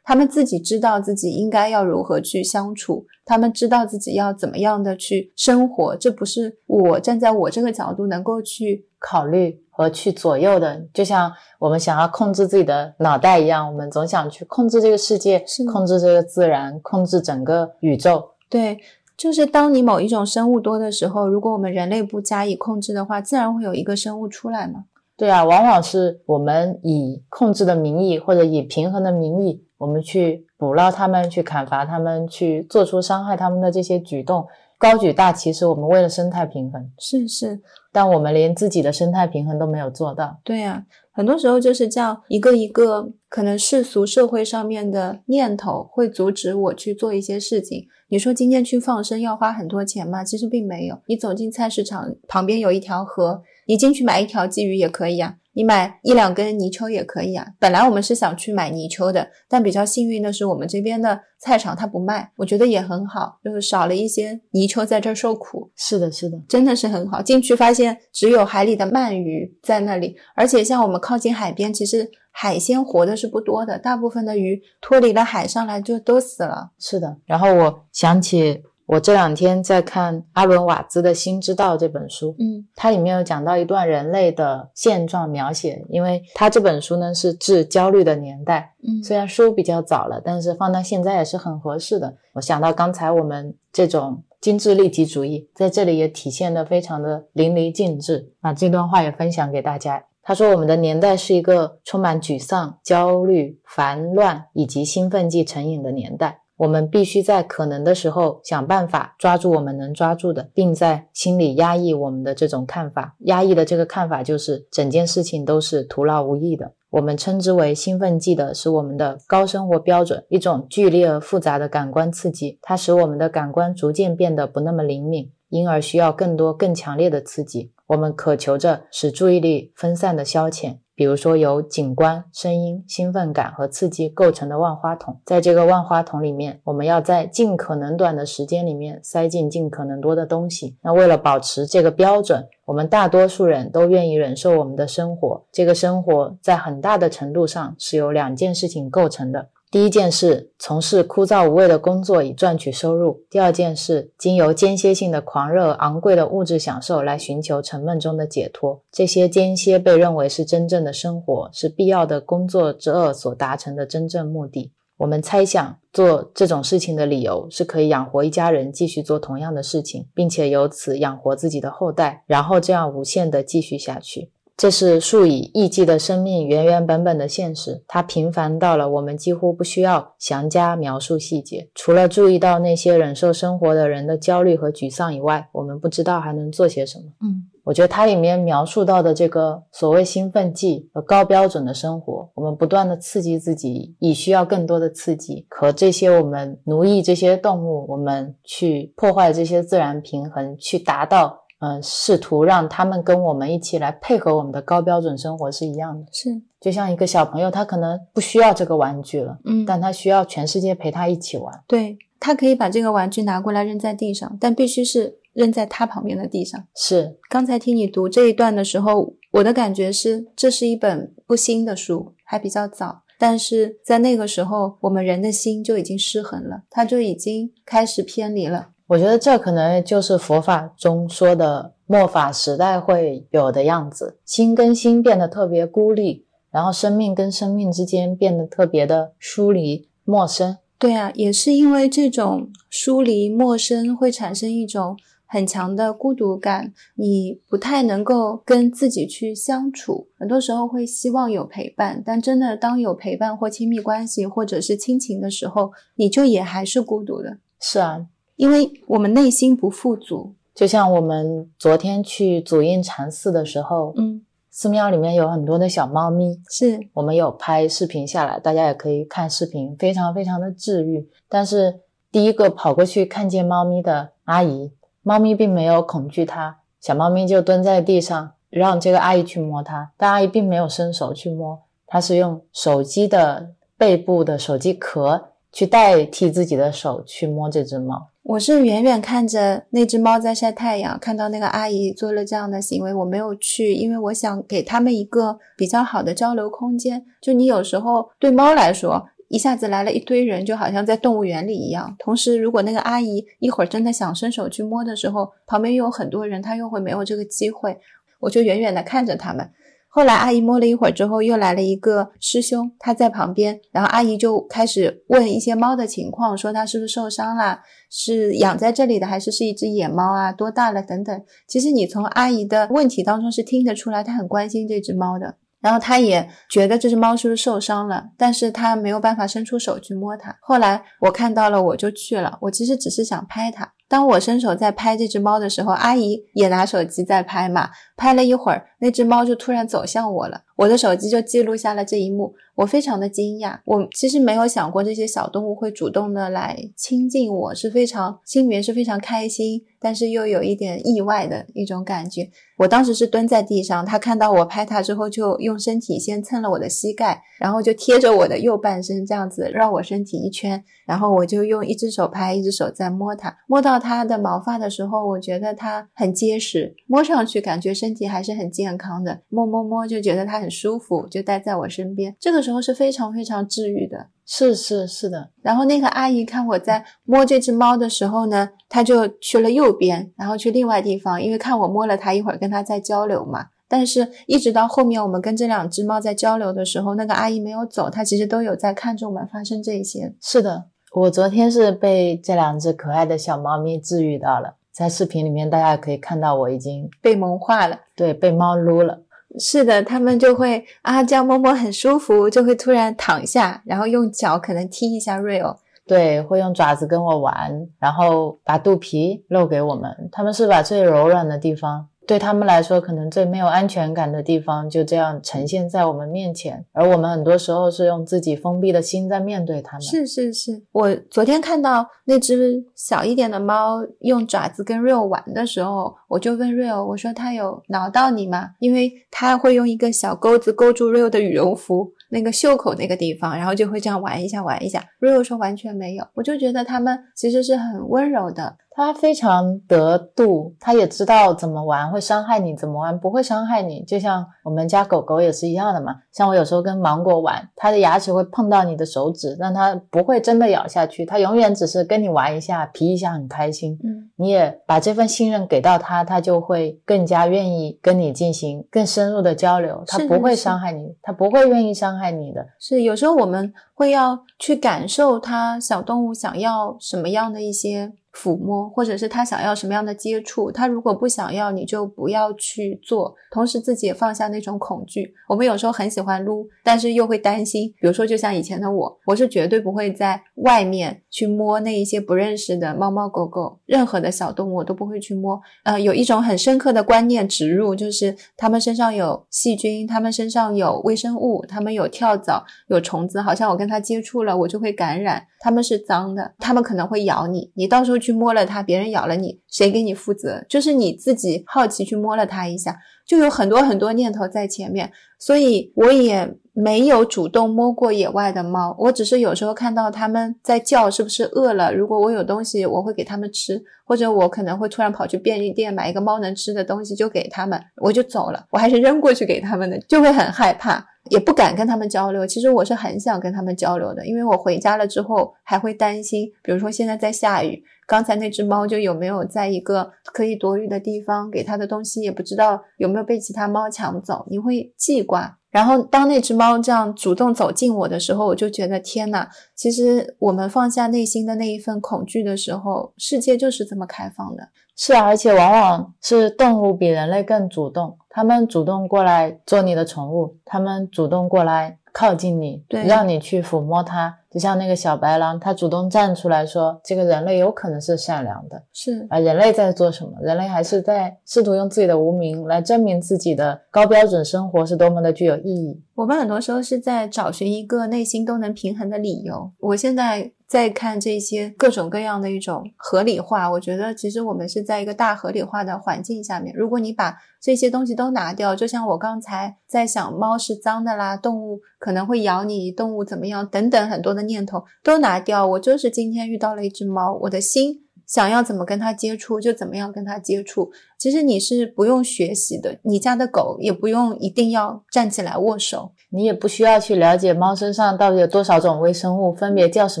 他们自己知道自己应该要如何去相处，他们知道自己要怎么样的去生活，这不是我站在我这个角度能够去
考虑和去左右的。就像我们想要控制自己的脑袋一样，我们总想去控制这个世界，控制这个自然，控制整个宇宙。
对，就是当你某一种生物多的时候，如果我们人类不加以控制的话，自然会有一个生物出来嘛。
对啊，往往是我们以控制的名义，或者以平衡的名义，我们去捕捞他们，去砍伐他们，去做出伤害他们的这些举动，高举大旗，是我们为了生态平衡，
是是，
但我们连自己的生态平衡都没有做到。
对呀、很多时候就是这样一个一个可能世俗社会上面的念头会阻止我去做一些事情。你说今天去放生要花很多钱吗？其实并没有。你走进菜市场，旁边有一条河，你进去买一条鲫鱼也可以啊，你买一两根泥鳅也可以啊。本来我们是想去买泥鳅的，但比较幸运的是我们这边的菜场它不卖，我觉得也很好，就是少了一些泥鳅在这儿受苦。
是的，是的，
真的是很好。进去发现只有海里的鳗鱼在那里，而且像我们靠近海边，其实海鲜活的是不多的，大部分的鱼脱离了海上来就都死了。
是的。然后我想起我这两天在看阿伦瓦兹的《心之道》这本书，
嗯
它里面有讲到一段人类的现状描写，因为它这本书呢是治焦虑的年代，
嗯
虽然书比较早了，但是放到现在也是很合适的。我想到刚才我们这种精致利己主义在这里也体现得非常的淋漓尽致，把这段话也分享给大家。他说：“我们的年代是一个充满沮丧、焦虑、烦乱以及兴奋剂成瘾的年代。我们必须在可能的时候想办法抓住我们能抓住的，并在心里压抑我们的这种看法。压抑的这个看法就是整件事情都是徒劳无益的。我们称之为兴奋剂的是我们的高生活标准，一种剧烈而复杂的感官刺激，它使我们的感官逐渐变得不那么灵敏，因而需要更多更强烈的刺激。我们渴求着使注意力分散的消遣，比如说由景观、声音、兴奋感和刺激构成的万花筒。在这个万花筒里面，我们要在尽可能短的时间里面塞进尽可能多的东西。那为了保持这个标准，我们大多数人都愿意忍受我们的生活。这个生活在很大的程度上是由两件事情构成的。第一件事，从事枯燥无味的工作以赚取收入；第二件事，经由间歇性的狂热、昂贵的物质享受来寻求沉闷中的解脱。这些间歇被认为是真正的生活，是必要的工作之恶所达成的真正目的。我们猜想做这种事情的理由是可以养活一家人，继续做同样的事情，并且由此养活自己的后代，然后这样无限的继续下去。这是数以亿计的生命原原本本的现实，它平凡到了我们几乎不需要详加描述细节。除了注意到那些忍受生活的人的焦虑和沮丧以外，我们不知道还能做些什么。
嗯
我觉得它里面描述到的这个所谓兴奋剂和高标准的生活，我们不断的刺激自己，以需要更多的刺激，和这些我们奴役这些动物，我们去破坏这些自然平衡，去达到嗯、呃试图让他们跟我们一起来配合我们的高标准生活是一样的。
是
就像一个小朋友，他可能不需要这个玩具了，
嗯，
但他需要全世界陪他一起玩。
对他可以把这个玩具拿过来扔在地上，但必须是扔在他旁边的地上。
是
刚才听你读这一段的时候，我的感觉是，这是一本不新的书，还比较早。但是在那个时候，我们人的心就已经失衡了，它就已经开始偏离了。
我觉得这可能就是佛法中说的末法时代会有的样子，心跟心变得特别孤立，然后生命跟生命之间变得特别的疏离、陌生。
对啊，也是因为这种疏离、陌生，会产生一种很强的孤独感，你不太能够跟自己去相处。很多时候会希望有陪伴，但真的当有陪伴或亲密关系或者是亲情的时候，你就也还是孤独的，
是啊，
因为我们内心不富足。
就像我们昨天去祖印禅寺的时候，
嗯，
寺庙里面有很多的小猫咪，
是
我们有拍视频下来，大家也可以看视频，非常非常的治愈。但是第一个跑过去看见猫咪的阿姨，猫咪并没有恐惧它，小猫咪就蹲在地上，让这个阿姨去摸它，但阿姨并没有伸手去摸，她是用手机的背部的手机壳去代替自己的手去摸这只猫。
我是远远看着那只猫在晒太阳，看到那个阿姨做了这样的行为，我没有去，因为我想给他们一个比较好的交流空间。就你有时候对猫来说，一下子来了一堆人，就好像在动物园里一样。同时，如果那个阿姨一会儿真的想伸手去摸的时候，旁边又有很多人，她又会没有这个机会。我就远远的看着他们。后来阿姨摸了一会儿之后，又来了一个师兄，他在旁边，然后阿姨就开始问一些猫的情况，说它是不是受伤了，是养在这里的还是是一只野猫啊，多大了等等。其实你从阿姨的问题当中是听得出来，她很关心这只猫的。然后他也觉得这只猫是不是受伤了，但是他没有办法伸出手去摸它。后来我看到了，我就去了。我其实只是想拍它。当我伸手在拍这只猫的时候，阿姨也拿手机在拍嘛。拍了一会儿，那只猫就突然走向我了，我的手机就记录下了这一幕。我非常的惊讶，我其实没有想过这些小动物会主动的来亲近我，是非常心里面是非常开心，但是又有一点意外的一种感觉。我当时是蹲在地上，它看到我拍它之后，就用身体先蹭了我的膝盖，然后就贴着我的右半身这样子绕我身体一圈，然后我就用一只手拍，一只手在摸它。摸到它的毛发的时候，我觉得它很结实，摸上去感觉身体还是很健康的，摸摸摸就觉得它很舒服，就待在我身边。这个时候是非常非常治愈的。
是是是的，
然后那个阿姨看我在摸这只猫的时候呢，她就去了右边，然后去另外地方，因为看我摸了它一会儿，跟它在交流嘛。但是，一直到后面我们跟这两只猫在交流的时候，那个阿姨没有走，她其实都有在看着我们发生这些。
是的，我昨天是被这两只可爱的小猫咪治愈到了，在视频里面大家可以看到我已经
被萌化了，
对，被猫撸了。
是的，他们就会啊，这样摸摸很舒服，就会突然躺下，然后用脚可能踢一下 Real，
对，会用爪子跟我玩，然后把肚皮露给我们。他们是把最柔软的地方。对他们来说，可能最没有安全感的地方就这样呈现在我们面前，而我们很多时候是用自己封闭的心在面对他们。
是是是，我昨天看到那只小一点的猫用爪子跟 Real 玩的时候，我就问 Real，我说它有挠到你吗？因为它会用一个小钩子勾住 Real 的羽绒服那个袖口那个地方，然后就会这样玩一下玩一下。Real 说完全没有，我就觉得它们其实是很温柔的。
它非常得度，它也知道怎么玩会伤害你，怎么玩不会伤害你。就像我们家狗狗也是一样的嘛。像我有时候跟芒果玩，它的牙齿会碰到你的手指，但它不会真的咬下去，它永远只是跟你玩一下，皮一下很开心。
嗯，
你也把这份信任给到它，它就会更加愿意跟你进行更深入的交流。它不会伤害你，它不会愿意伤害你的。
是有时候我们会要去感受它小动物想要什么样的一些。抚摸，或者是他想要什么样的接触，他如果不想要，你就不要去做。同时，自己也放下那种恐惧。我们有时候很喜欢撸，但是又会担心。比如说，就像以前的我，我是绝对不会在外面去摸那一些不认识的猫猫狗狗，任何的小动物我都不会去摸。呃，有一种很深刻的观念植入，就是它们身上有细菌，它们身上有微生物，它们有跳蚤、有虫子，好像我跟它接触了，我就会感染。它们是脏的，它们可能会咬你，你到时候去摸了它，别人咬了你，谁给你负责？就是你自己好奇去摸了它一下，就有很多很多念头在前面，所以我也没有主动摸过野外的猫，我只是有时候看到它们在叫，是不是饿了？如果我有东西，我会给它们吃，或者我可能会突然跑去便利店买一个猫能吃的东西就给它们，我就走了，我还是扔过去给它们的，就会很害怕。也不敢跟他们交流。其实我是很想跟他们交流的，因为我回家了之后还会担心，比如说现在在下雨，刚才那只猫就有没有在一个可以躲雨的地方，给它的东西也不知道有没有被其他猫抢走，你会记挂。然后当那只猫这样主动走近我的时候，我就觉得天呐，其实我们放下内心的那一份恐惧的时候，世界就是这么开放的。
是啊，而且往往是动物比人类更主动，它们主动过来做你的宠物，它们主动过来靠近你，让你去抚摸它。就像那个小白狼，它主动站出来说：“这个人类有可能是善良的。”
是
啊人类在做什么？人类还是在试图用自己的无名来证明自己的高标准生活是多么的具有意义。
我们很多时候是在找寻一个内心都能平衡的理由。我现在再看这些各种各样的一种合理化，我觉得其实我们是在一个大合理化的环境下面。如果你把这些东西都拿掉，就像我刚才在想，猫是脏的啦，动物可能会咬你，动物怎么样等等很多的念头都拿掉，我就是今天遇到了一只猫，我的心想要怎么跟它接触就怎么样跟它接触。其实你是不用学习的，你家的狗也不用一定要站起来握手。
你也不需要去了解猫身上到底有多少种微生物，分别叫什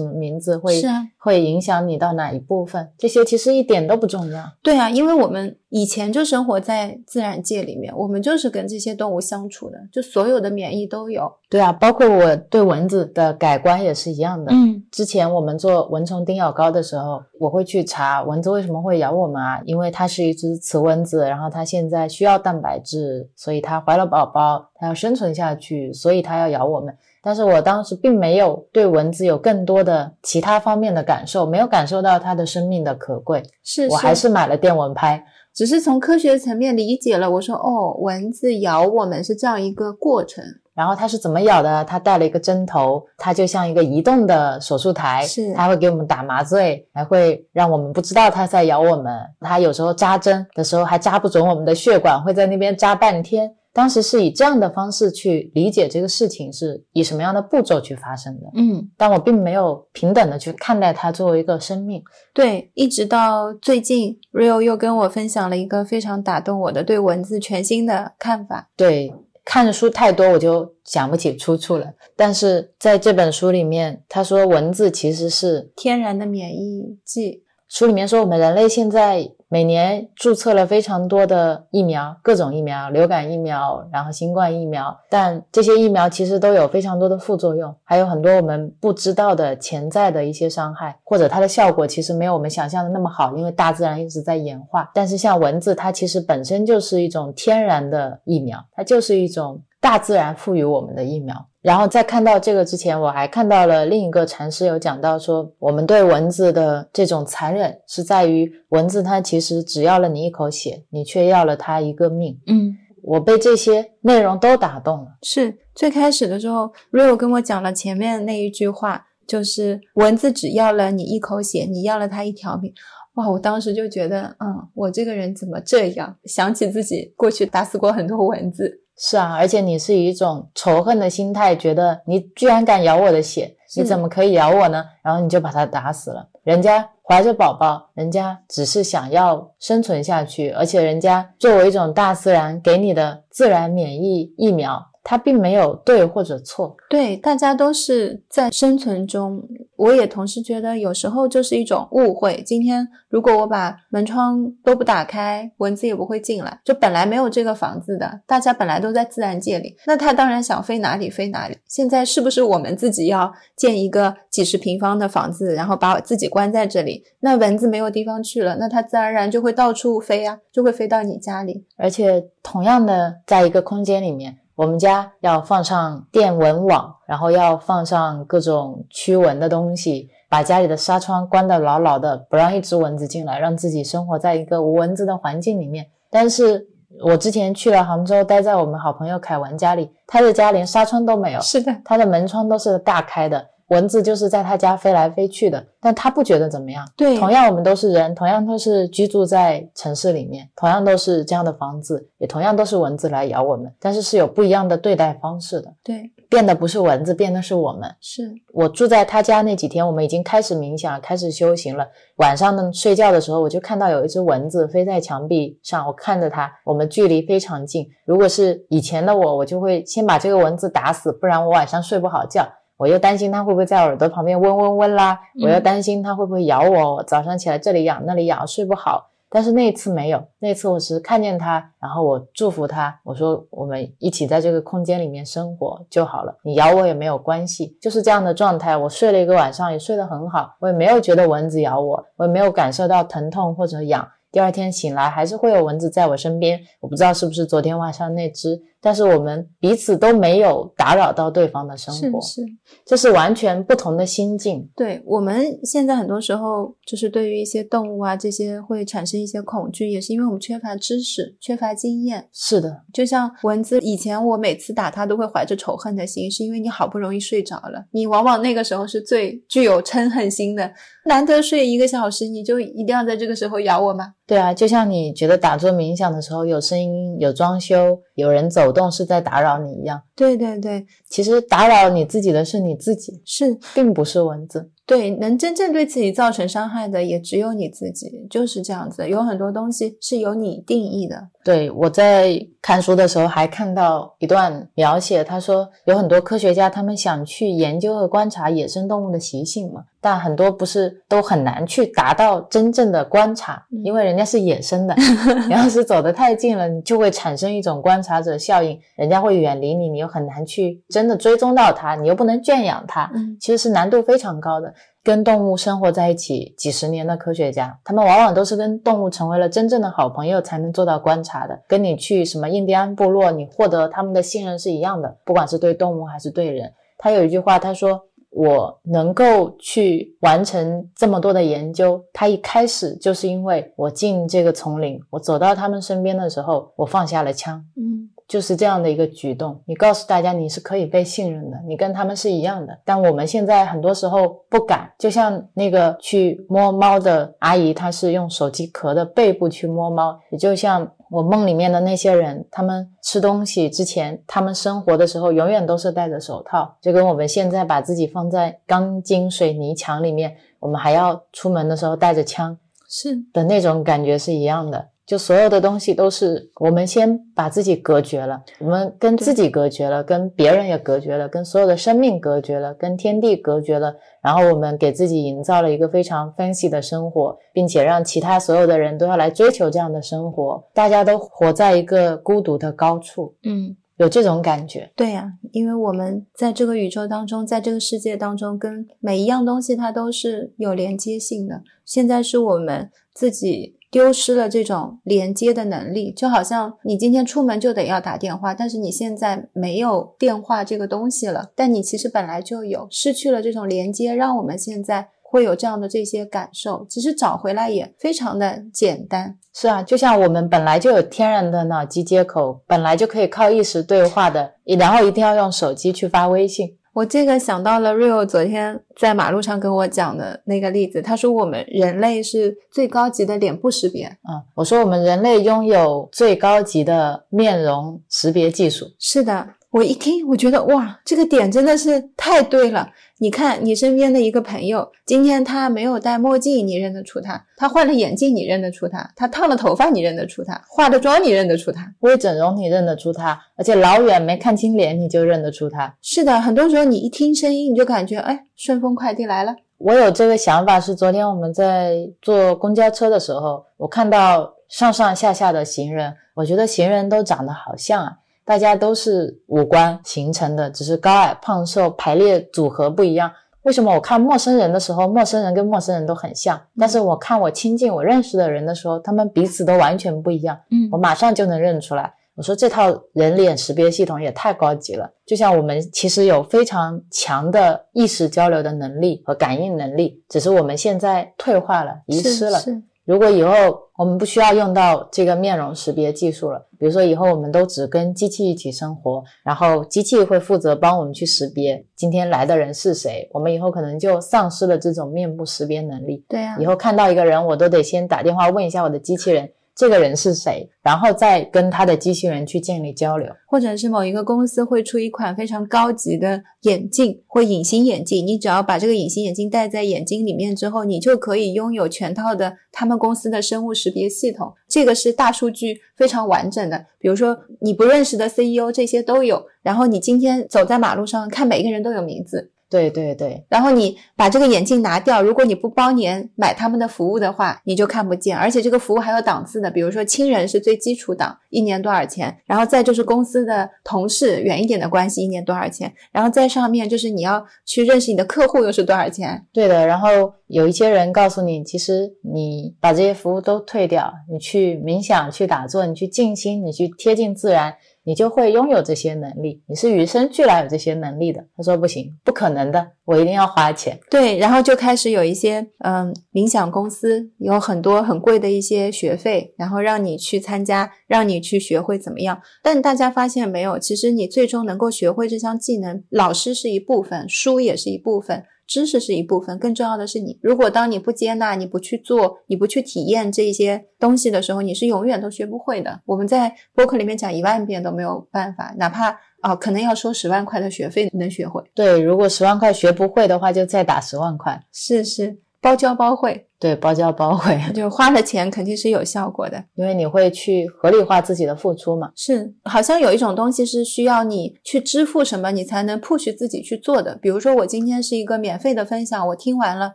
么名字，会
是啊
会影响你到哪一部分，这些其实一点都不重要。
对啊，因为我们以前就生活在自然界里面，我们就是跟这些动物相处的，就所有的免疫都有。
对啊，包括我对蚊子的改观也是一样的。
嗯
之前我们做蚊虫叮咬膏的时候，我会去查蚊子为什么会咬我们啊？因为它是一只雌蚊子，然后它现在需要蛋白质，所以它怀了宝宝，它要生存下去，所以它要咬我们。但是我当时并没有对蚊子有更多的其他方面的感受，没有感受到它的生命的可贵，
是，
我还是买了电蚊拍。
只是从科学层面理解了。我说哦，蚊子咬我们是这样一个过程，
然后它是怎么咬的？它带了一个针头，它就像一个移动的手术台，
是
它会给我们打麻醉，还会让我们不知道它在咬我们。它有时候扎针的时候还扎不准我们的血管，会在那边扎半天。当时是以这样的方式去理解这个事情是以什么样的步骤去发生的，
嗯，
但我并没有平等的去看待它作为一个生命。
对。一直到最近，Rio 又跟我分享了一个非常打动我的对文字全新的看法。
对，看的书太多，我就想不起出处了。但是在这本书里面，他说文字其实是
天然的免疫剂，
书里面说，我们人类现在每年注册了非常多的疫苗，各种疫苗，流感疫苗，然后新冠疫苗，但这些疫苗其实都有非常多的副作用，还有很多我们不知道的潜在的一些伤害，或者它的效果其实没有我们想象的那么好，因为大自然一直在演化。但是像蚊子，它其实本身就是一种天然的疫苗，它就是一种大自然赋予我们的疫苗。然后在看到这个之前，我还看到了另一个禅师有讲到说，我们对蚊子的这种残忍是在于蚊子它其实只要了你一口血，你却要了它一个命。
嗯，
我被这些内容都打动了。
是最开始的时候，Rio 跟我讲了前面那一句话，就是蚊子只要了你一口血，你要了它一条命。哇，我当时就觉得，嗯，我这个人怎么这样？想起自己过去打死过很多蚊子，
是啊，而且你是以一种仇恨的心态，觉得你居然敢咬我的血，你怎么可以咬我呢？然后你就把它打死了。人家怀着宝宝，人家只是想要生存下去，而且人家作为一种大自然给你的自然免疫疫苗，它并没有对或者错。
对，大家都是在生存中。我也同时觉得，有时候就是一种误会。今天如果我把门窗都不打开，蚊子也不会进来。就本来没有这个房子的，大家本来都在自然界里，那它当然想飞哪里飞哪里。现在是不是我们自己要建一个几十平方的房子，然后把自己关在这里？那蚊子没有地方去了，那它自然而然就会到处飞啊，就会飞到你家里。
而且同样的，在一个空间里面，我们家要放上电蚊网，然后要放上各种驱蚊的东西，把家里的纱窗关得牢牢的，不让一只蚊子进来，让自己生活在一个无蚊子的环境里面。但是我之前去了杭州，待在我们好朋友凯文家里，他的家连纱窗都没有，
是的，
他的门窗都是大开的，蚊子就是在他家飞来飞去的，但他不觉得怎么样。
对，
同样，我们都是人，同样都是居住在城市里面，同样都是这样的房子，也同样都是蚊子来咬我们，但是是有不一样的对待方式的。
对，
变的不是蚊子，变的是我们。
是
我住在他家那几天，我们已经开始冥想，开始修行了。晚上呢，睡觉的时候，我就看到有一只蚊子飞在墙壁上，我看着它，我们距离非常近。如果是以前的我，我就会先把这个蚊子打死，不然我晚上睡不好觉。我又担心它会不会在耳朵旁边嗡嗡嗡啦，我又担心它会不会咬我，早上起来这里痒那里痒，睡不好。但是那一次没有，那次我只是看见它，然后我祝福它，我说我们一起在这个空间里面生活就好了，你咬我也没有关系，就是这样的状态。我睡了一个晚上，也睡得很好，我也没有觉得蚊子咬我，我也没有感受到疼痛或者痒。第二天醒来还是会有蚊子在我身边，我不知道是不是昨天晚上那只，但是我们彼此都没有打扰到对方的生活，
是是。
这是完全不同的心境。
对我们现在很多时候，就是对于一些动物啊这些会产生一些恐惧，也是因为我们缺乏知识、缺乏经验。
是的，
就像蚊子，以前我每次打它都会怀着仇恨的心，是因为你好不容易睡着了，你往往那个时候是最具有嗔恨心的。难得睡一个小时，你就一定要在这个时候咬我吗？
对啊，就像你觉得打坐冥想的时候有声音、有装修、有人走动是在打扰你一样。
对对对，
其实打扰你自己的是你自己，
是
并不是蚊子。
对，能真正对自己造成伤害的也只有你自己，就是这样子。有很多东西是由你定义的。
对，我在看书的时候还看到一段描写，他说有很多科学家他们想去研究和观察野生动物的习性嘛，但很多不是都很难去达到真正的观察，因为人家是野生的，你要是走得太近了，你就会产生一种观察者效应，人家会远离你，你又很难去真的追踪到它，你又不能圈养它，
嗯
其实是难度非常高的。跟动物生活在一起几十年的科学家，他们往往都是跟动物成为了真正的好朋友才能做到观察的。跟你去什么印第安部落，你获得他们的信任是一样的，不管是对动物还是对人。他有一句话，他说：“我能够去完成这么多的研究，他一开始就是因为我进这个丛林，我走到他们身边的时候，我放下了枪。”
嗯
就是这样的一个举动，你告诉大家你是可以被信任的，你跟他们是一样的。但我们现在很多时候不敢，就像那个去摸猫的阿姨，她是用手机壳的背部去摸猫，也就像我梦里面的那些人，他们吃东西之前，他们生活的时候永远都是戴着手套，就跟我们现在把自己放在钢筋水泥墙里面，我们还要出门的时候带着枪
是
的那种感觉是一样的。就所有的东西都是我们先把自己隔绝了，我们跟自己隔绝了，跟别人也隔绝了，跟所有的生命隔绝了，跟天地隔绝了，然后我们给自己营造了一个非常 fancy 的生活，并且让其他所有的人都要来追求这样的生活，大家都活在一个孤独的高处，
嗯，
有这种感觉。
对呀、因为我们在这个宇宙当中，在这个世界当中，跟每一样东西它都是有连接性的。现在是我们自己丢失了这种连接的能力，就好像你今天出门就得要打电话，但是你现在没有电话这个东西了，但你其实本来就有，失去了这种连接，让我们现在会有这样的这些感受。其实找回来也非常的简单。
是啊，就像我们本来就有天然的脑机接口，本来就可以靠意识对话的，然后一定要用手机去发微信。
我这个想到了 Rio 昨天在马路上跟我讲的那个例子，他说我们人类是最高级的脸部识别，
嗯，我说我们人类拥有最高级的面容识别技术。
是的，我一听，我觉得哇，这个点真的是太对了。你看，你身边的一个朋友，今天他没有戴墨镜，你认得出他；他换了眼镜，你认得出他；他烫了头发，你认得出他；化了妆，你认得出他。
微整容你认得出他，而且老远没看清脸你就认得出他。
是的，很多时候你一听声音，你就感觉，哎，顺丰快递来了。
我有这个想法是昨天我们在坐公交车的时候，我看到上上下下的行人，我觉得行人都长得好像啊，大家都是五官形成的，只是高矮胖瘦排列组合不一样。为什么我看陌生人的时候，陌生人跟陌生人都很像，但是我看我亲近我认识的人的时候，他们彼此都完全不一样，
嗯
我马上就能认出来。我说这套人脸识别系统也太高级了，就像我们其实有非常强的意识交流的能力和感应能力，只是我们现在退化了、遗失了。
是是
如果以后我们不需要用到这个面容识别技术了，比如说以后我们都只跟机器一起生活，然后机器会负责帮我们去识别今天来的人是谁，我们以后可能就丧失了这种面部识别能力。
对啊
以，后看到一个人，我都得先打电话问一下我的机器人，这个人是谁，然后再跟他的机器人去建立交流。
或者是某一个公司会出一款非常高级的眼镜或隐形眼镜，你只要把这个隐形眼镜戴在眼睛里面之后，你就可以拥有全套的他们公司的生物识别系统。这个是大数据非常完整的，比如说你不认识的 CEO 这些都有，然后你今天走在马路上看每个人都有名字，
对对对，
然后你把这个眼镜拿掉，如果你不包年买他们的服务的话，你就看不见。而且这个服务还有档次的，比如说亲人是最基础档，一年多少钱？然后再就是公司的同事远一点的关系，一年多少钱？然后在上面就是你要去认识你的客户又是多少钱？
对的，然后有一些人告诉你，其实你把这些服务都退掉，你去冥想、去打坐、你去静心、你去贴近自然，你就会拥有这些能力。你是与生俱来有这些能力的。他说不行，不可能的，我一定要花钱。
对，然后就开始有一些嗯冥想公司有很多很贵的一些学费，然后让你去参加，让你去学会怎么样。但大家发现没有，其实你最终能够学会这项技能，老师是一部分，书也是一部分。知识是一部分，更重要的是你。如果当你不接纳、你不去做、你不去体验这些东西的时候，你是永远都学不会的。我们在播客里面讲一万遍都没有办法，哪怕哦，可能要收十万块的学费能学会。
对，如果十万块学不会的话，就再打十万块。
是是，包教包会，
对，包教包会，
就花了钱肯定是有效果的。
因为你会去合理化自己的付出嘛。
是，好像有一种东西是需要你去支付什么，你才能 push 自己去做的。比如说，我今天是一个免费的分享，我听完了，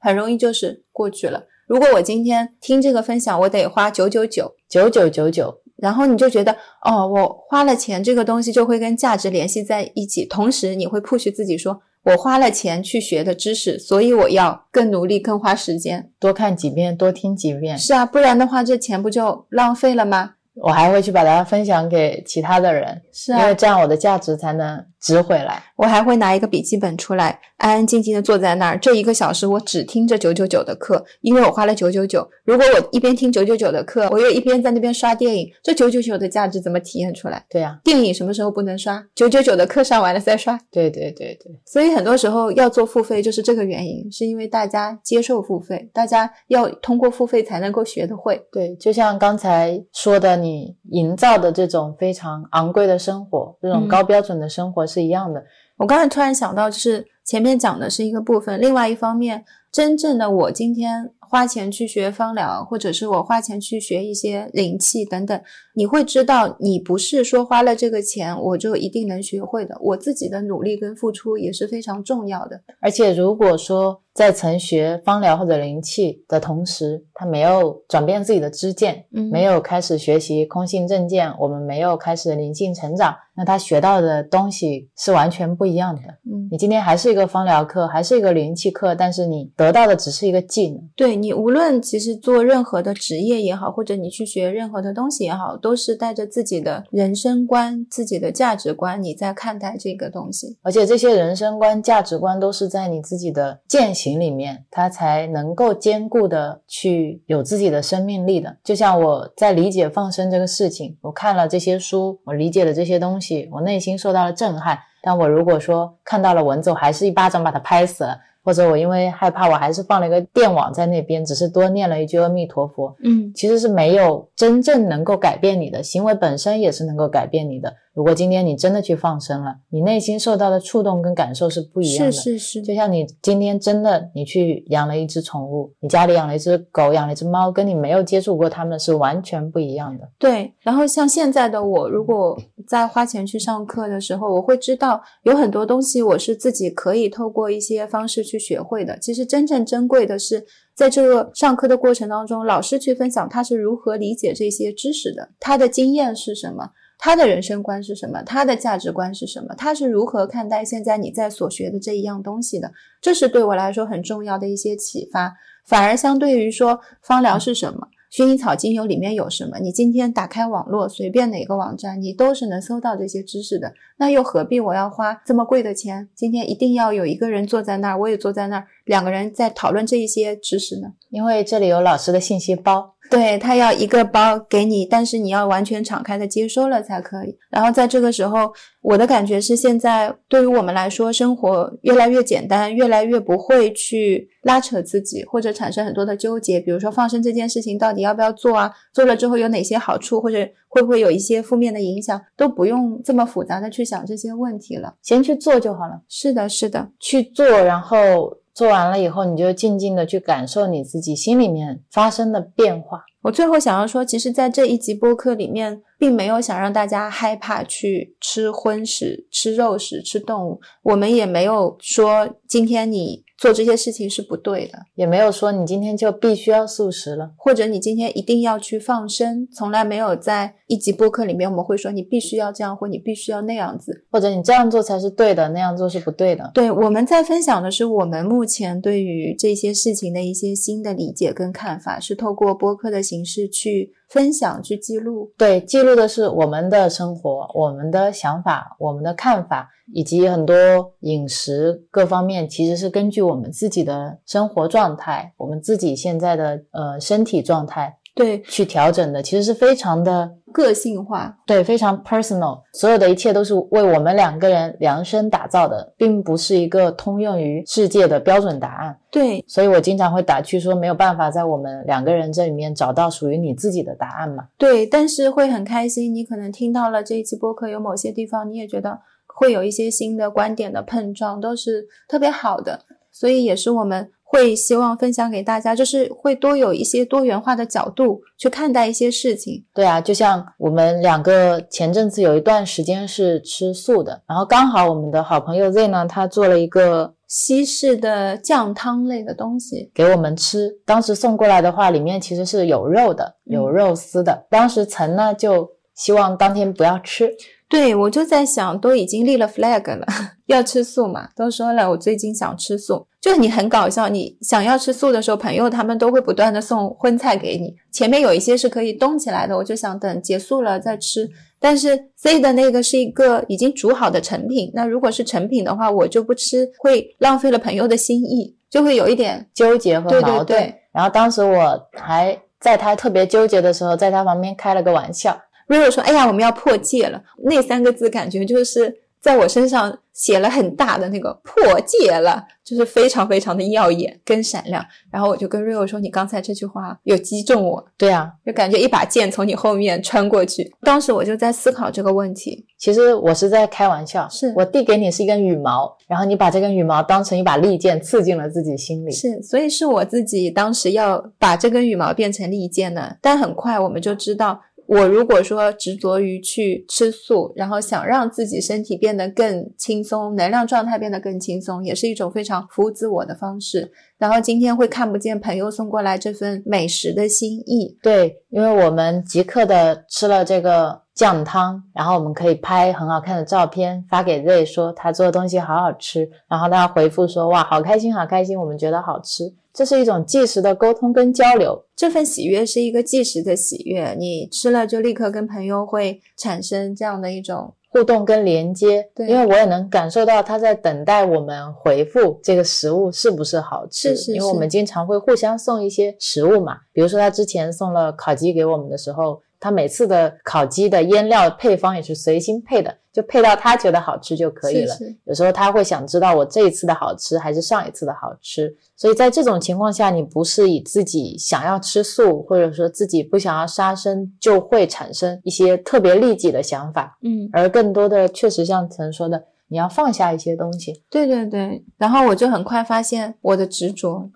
很容易就是过去了。如果我今天听这个分享，我得花九九九，
九九九九，
然后你就觉得，哦，我花了钱，这个东西就会跟价值联系在一起，同时你会 push 自己说，我花了钱去学的知识，所以我要更努力、更花时间。
多看几遍，多听几遍。
是啊，不然的话，这钱不就浪费了吗？
我还会去把它分享给其他的人，
是啊
因为，这样我的价值才能值回来。
我还会拿一个笔记本出来，安安静静的坐在那儿，这一个小时我只听这九九九的课，因为我花了九九九。如果我一边听九九九的课，我又一边在那边刷电影，这九九九的价值怎么体验出来？
对呀、
电影什么时候不能刷？九九九的课上完了再刷。
对对对对，
所以很多时候要做付费，就是这个原因，是因为大家接受付费，大家要通过付费才能够学得会。
对，就像刚才说的，你营造的这种非常昂贵的生活，这种
嗯
高标准的生活是一样的。
我刚才突然想到，就是前面讲的是一个部分，另外一方面，真正的我今天花钱去学芳疗，或者是我花钱去学一些灵气等等，你会知道，你不是说花了这个钱我就一定能学会的，我自己的努力跟付出也是非常重要的。
而且如果说在曾学芳疗或者灵气的同时，他没有转变自己的知见，
嗯
没有开始学习空性正见，我们没有开始灵性成长，那他学到的东西是完全不一样的。
嗯，
你今天还是一个芳疗课，还是一个灵气课，但是你得到的只是一个技能。
对你无论其实做任何的职业也好，或者你去学任何的东西也好，都是带着自己的人生观、自己的价值观，你在看待这个东西。
而且这些人生观、价值观都是在你自己的践行里面，它才能够坚固的去有自己的生命力的。就像我在理解放生这个事情，我看了这些书，我理解了这些东西，我内心受到了震撼。但我如果说看到了蚊子，我还是一巴掌把它拍死了，或者我因为害怕，我还是放了一个电网在那边，只是多念了一句阿弥陀佛，
嗯，
其实是没有真正能够改变你的行为本身，也是能够改变你的。如果今天你真的去放生了，你内心受到的触动跟感受是不一样的。
是是是，
就像你今天真的你去养了一只宠物，你家里养了一只狗，养了一只猫，跟你没有接触过它们是完全不一样的。
对，然后像现在的我，如果在花钱去上课的时候，我会知道有很多东西我是自己可以透过一些方式去学会的。其实真正珍贵的是，在这个上课的过程当中，老师去分享他是如何理解这些知识的，他的经验是什么。他的人生观是什么？他的价值观是什么？他是如何看待现在你在所学的这一样东西的？这是对我来说很重要的一些启发。反而相对于说芳疗是什么，薰衣草精油里面有什么，你今天打开网络，随便哪个网站，你都是能搜到这些知识的。那又何必我要花这么贵的钱？今天一定要有一个人坐在那儿，我也坐在那儿，两个人在讨论这一些知识呢？
因为这里有老师的信息包，
对他要一个包给你，但是你要完全敞开的接收了才可以。然后在这个时候，我的感觉是，现在对于我们来说，生活越来越简单，越来越不会去拉扯自己，或者产生很多的纠结。比如说放生这件事情到底要不要做啊？做了之后有哪些好处，或者会不会有一些负面的影响，都不用这么复杂的去想这些问题了。
先去做就好了。
是的，是的，
去做，然后做完了以后，你就静静的去感受你自己心里面发生的变化。
我最后想要说，其实，在这一集播客里面，并没有想让大家害怕去吃荤食、吃肉食、吃动物。我们也没有说今天你做这些事情是不对的，
也没有说你今天就必须要素食了。
或者你今天一定要去放生。从来没有在一集播客里面我们会说你必须要这样或你必须要那样子。
或者你这样做才是对的，那样做是不对的。
对，我们在分享的是我们目前对于这些事情的一些新的理解跟看法，是透过播客的形式去分享、去记录。
对，记录的是我们的生活、我们的想法、我们的看法，以及很多饮食各方面，其实是根据我们自己的生活状态、我们自己现在的呃身体状态
对，
去调整的，其实是非常的
个性化。
对，非常 personal，所有的一切都是为我们两个人量身打造的，并不是一个通用于世界的标准答案。
对，
所以我经常会打趣说，没有办法在我们两个人这里面找到属于你自己的答案嘛。
对，但是会很开心。你可能听到了这一期播客，有某些地方你也觉得会有一些新的观点的碰撞，都是特别好的。所以也是我们会希望分享给大家，就是会多有一些多元化的角度去看待一些事情。
对啊，就像我们两个前阵子有一段时间是吃素的，然后刚好我们的好朋友 Z 呢，他做了一个
西式的酱汤类的东西，
给我们吃。当时送过来的话，里面其实是有肉的，有肉丝的。当时陈呢就希望当天不要吃。
对，我就在想，都已经立了 flag 了，要吃素嘛，都说了，我最近想吃素。就你很搞笑，你想要吃素的时候，朋友他们都会不断的送荤菜给你，前面有一些是可以冻起来的，我就想等结束了再吃。但是 C 的那个是一个已经煮好的成品，那如果是成品的话，我就不吃，会浪费了朋友的心意，就会有一点
纠结和矛盾。
对对对
然后当时我还在他特别纠结的时候，在他旁边开了个玩笑。
Rio 说：“哎呀，我们要破戒了。”那三个字感觉就是在我身上写了很大的那个“破戒了”，就是非常非常的耀眼跟闪亮。然后我就跟 Rio 说：“你刚才这句话有击中我，
对啊，
就感觉一把剑从你后面穿过去。”当时我就在思考这个问题。
其实我是在开玩笑，
是
我递给你是一根羽毛，然后你把这根羽毛当成一把利剑刺进了自己心里。
是，所以是我自己当时要把这根羽毛变成利剑的。但很快我们就知道。我如果说执着于去吃素，然后想让自己身体变得更轻松，能量状态变得更轻松，也是一种非常服务自我的方式。然后今天会看不见朋友送过来这份美食的心意，
对，因为我们即刻的吃了这个酱汤，然后我们可以拍很好看的照片发给 Z 说他做的东西好好吃，然后他回复说哇好开心好开心，我们觉得好吃。这是一种即时的沟通跟交流，
这份喜悦是一个即时的喜悦，你吃了就立刻跟朋友会产生这样的一种
互动跟连接。
对
因为我也能感受到他在等待我们回复这个食物是不是好吃。
是是
因为我们经常会互相送一些食物嘛，比如说他之前送了烤鸡给我们的时候，他每次的烤鸡的腌料配方也是随心配的，就配到他觉得好吃就可以了。
是是
有时候他会想知道我这一次的好吃还是上一次的好吃，所以在这种情况下，你不是以自己想要吃素，或者说自己不想要杀生，就会产生一些特别利己的想法，
嗯，
而更多的确实像曾说的，你要放下一些东西，
对对对。然后我就很快发现我的执着，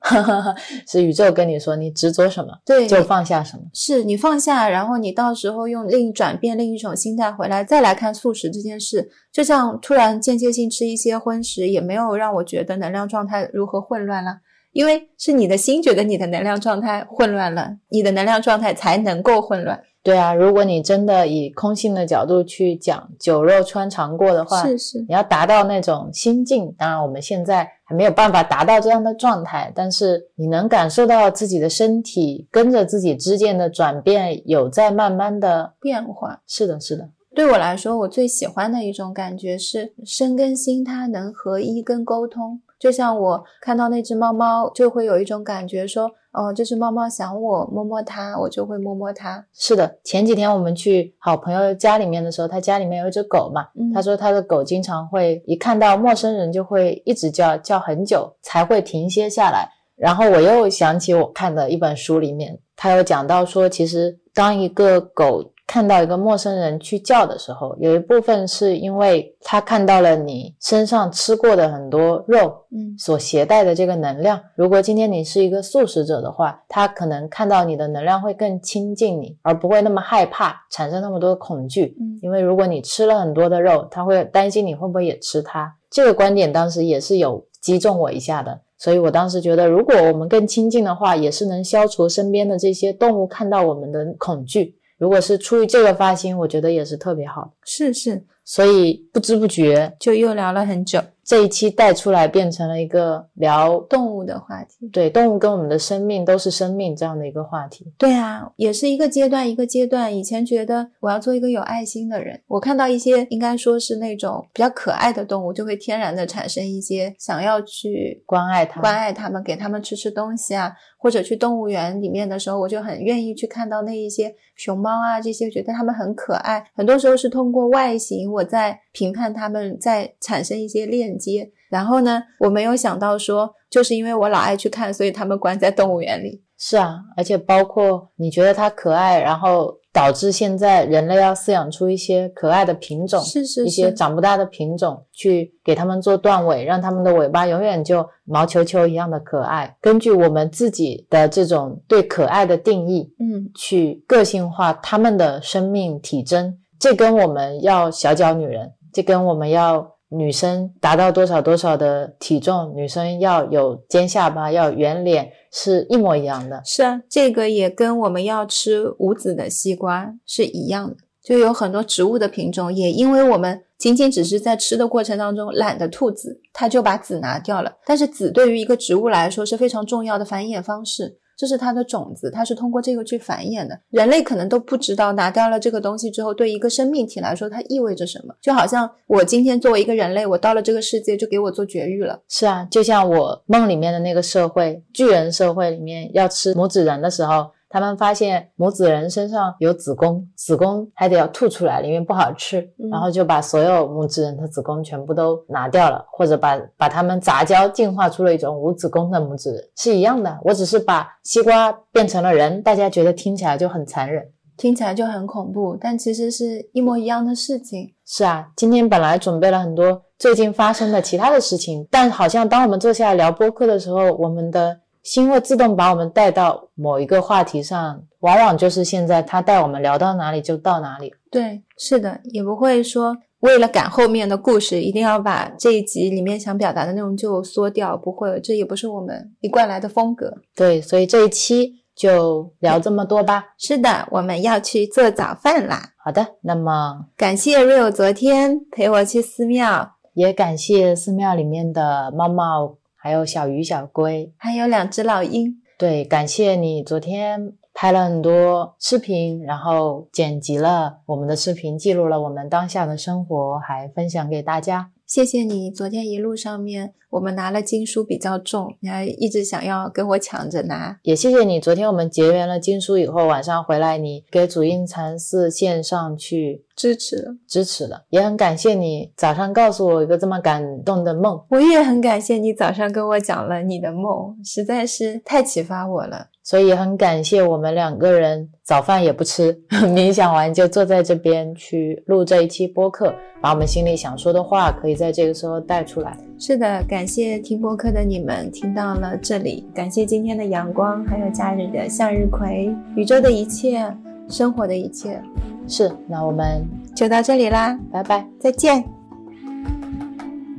是宇宙跟你说你执着什么
对，
就放下什么。
是你放下，然后你到时候用另转变另一种心态回来，再来看素食这件事，就像突然间歇性吃一些荤食，也没有让我觉得能量状态如何混乱了，因为是你的心觉得你的能量状态混乱了，你的能量状态才能够混乱。
对啊，如果你真的以空性的角度去讲酒肉穿肠过的话，
是是，
你要达到那种心境，当然我们现在还没有办法达到这样的状态，但是你能感受到自己的身体跟着自己之间的转变，有在慢慢的
变化。
是的，是的，
对我来说，我最喜欢的一种感觉是身跟心它能合一跟沟通。就像我看到那只猫猫，就会有一种感觉说，哦，这只猫猫想我，摸摸它，我就会摸摸它。
是的。前几天我们去好朋友家里面的时候，他家里面有一只狗嘛，
嗯
他说他的狗经常会一看到陌生人就会一直叫，叫很久才会停歇下来。然后我又想起我看的一本书里面，他有讲到说，其实当一个狗看到一个陌生人去叫的时候，有一部分是因为他看到了你身上吃过的很多肉，
嗯
所携带的这个能量。如果今天你是一个素食者的话，他可能看到你的能量会更亲近你，而不会那么害怕，产生那么多的恐惧。
嗯
因为如果你吃了很多的肉，他会担心你会不会也吃它。这个观点当时也是有击中我一下的，所以我当时觉得，如果我们更亲近的话，也是能消除身边的这些动物看到我们的恐惧。如果是出于这个发心，我觉得也是特别好。
是是，
所以不知不觉
就又聊了很久
这一期带出来变成了一个聊
动物的话题。
对动物跟我们的生命都是生命这样的一个话题。
对啊，也是一个阶段一个阶段。以前觉得我要做一个有爱心的人，我看到一些应该说是那种比较可爱的动物，就会天然的产生一些想要去
关爱它
关爱它们，给它们吃吃东西啊，或者去动物园里面的时候，我就很愿意去看到那一些熊猫啊这些，觉得它们很可爱。很多时候是通过外形，我在评判它们，在产生一些链接。然后呢，我没有想到说，就是因为我老爱去看，所以它们关在动物园里。
是啊，而且包括你觉得它可爱，然后导致现在人类要饲养出一些可爱的品种，
是是
一些，长不大的品种，去给它们做断尾，让它们的尾巴永远就毛球球一样的可爱。根据我们自己的这种对可爱的定义，
嗯，
去个性化它们的生命体征，这跟我们要小脚女人，就跟我们要女生达到多少多少的体重，女生要有尖下巴，要圆脸，是一模一样的。
是啊，这个也跟我们要吃无籽的西瓜是一样的。就有很多植物的品种，也因为我们仅仅只是在吃的过程当中懒得吐籽，它就把籽拿掉了。但是籽对于一个植物来说是非常重要的繁衍方式，这是它的种子，它是通过这个去繁衍的。人类可能都不知道，拿掉了这个东西之后，对一个生命体来说它意味着什么。就好像我今天作为一个人类，我到了这个世界就给我做绝育了。
是啊，就像我梦里面的那个社会，巨人社会里面要吃拇指人的时候，他们发现母子人身上有子宫，子宫还得要吐出来，里面不好吃，
嗯
然后就把所有母子人的子宫全部都拿掉了，或者把把它们杂交进化出了一种无子宫的母子人，是一样的。我只是把西瓜变成了人，大家觉得听起来就很残忍。
听起来就很恐怖，但其实是一模一样的事情。
是啊，今天本来准备了很多最近发生的其他的事情，但好像当我们坐下来聊播客的时候，我们的心会自动把我们带到某一个话题上，往往就是现在他带我们聊到哪里就到哪里。
对，是的，也不会说为了赶后面的故事，一定要把这一集里面想表达的内容就缩掉，不会，这也不是我们一贯来的风格。
对，所以这一期就聊这么多吧。
是的，我们要去做早饭啦。
好的，那么
感谢 Rio 昨天陪我去寺庙，
也感谢寺庙里面的猫猫，还有小鱼、小龟。
还有两只老鹰。
对，感谢你昨天拍了很多视频，然后剪辑了我们的视频，记录了我们当下的生活，还分享给大家。
谢谢你，昨天一路上面我们拿了经书比较重，你还一直想要跟我抢着拿。
也谢谢你，昨天我们结缘了经书以后，晚上回来你给主印禅寺线上去
支持了，
支持了，也很感谢你早上告诉我一个这么感动的梦。
我也很感谢你早上跟我讲了你的梦，实在是太启发我了。
所以很感谢我们两个人早饭也不吃，冥想完就坐在这边去录这一期播客，把我们心里想说的话可以在这个时候带出来。
是的，感谢听播客的你们听到了这里，感谢今天的阳光，还有假日的向日葵，宇宙的一切，生活的一切，
是，那我们
就到这里啦，
拜拜。
再见。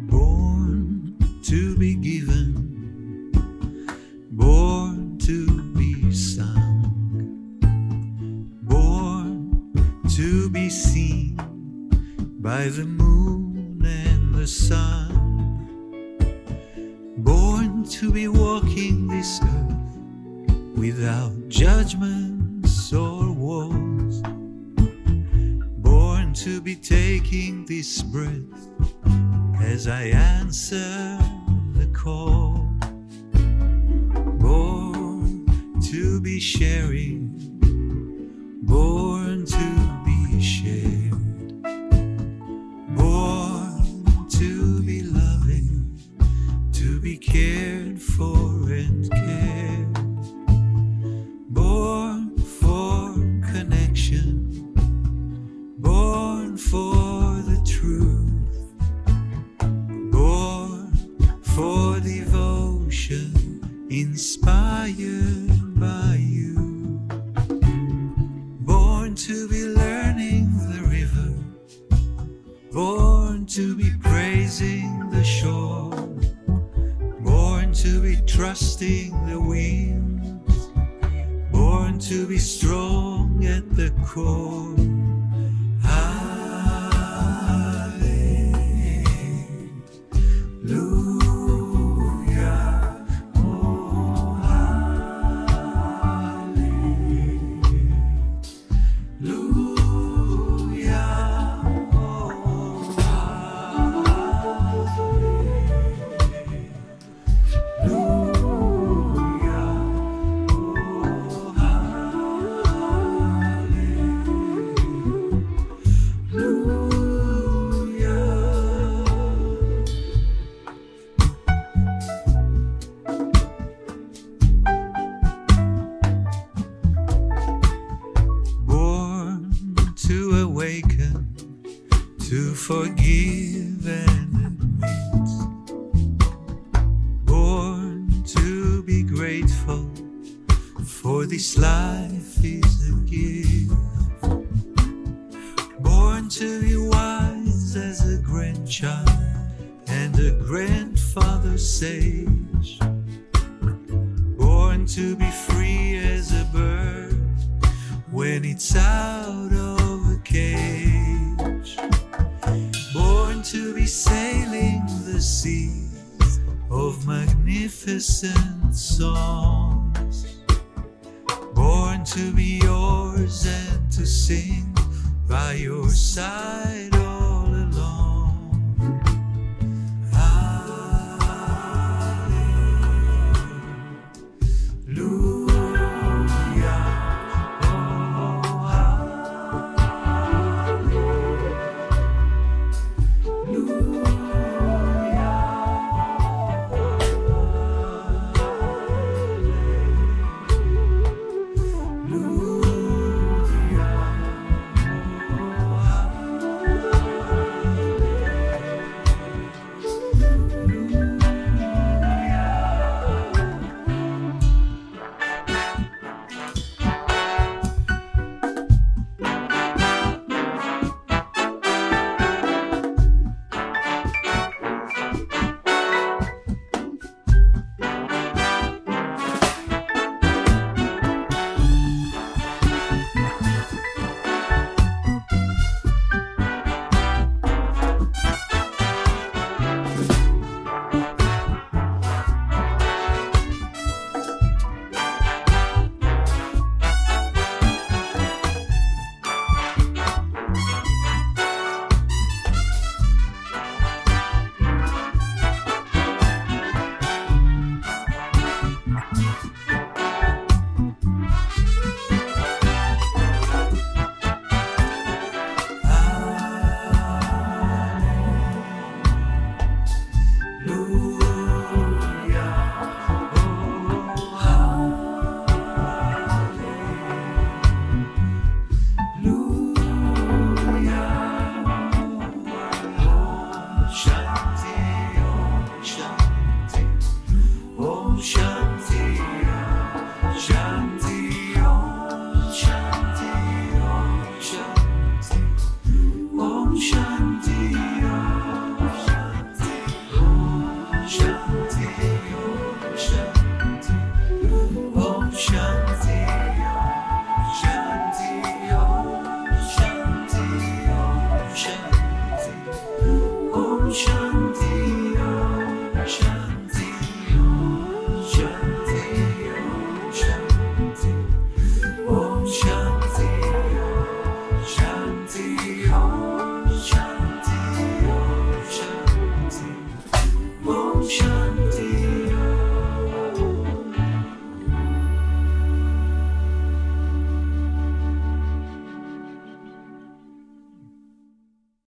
born to be given, born by the moon and the sun, born to be walking this earth without judgments or walls, born to be taking this breath as I answer the call. Born to be sharing, born to cared for and cared, born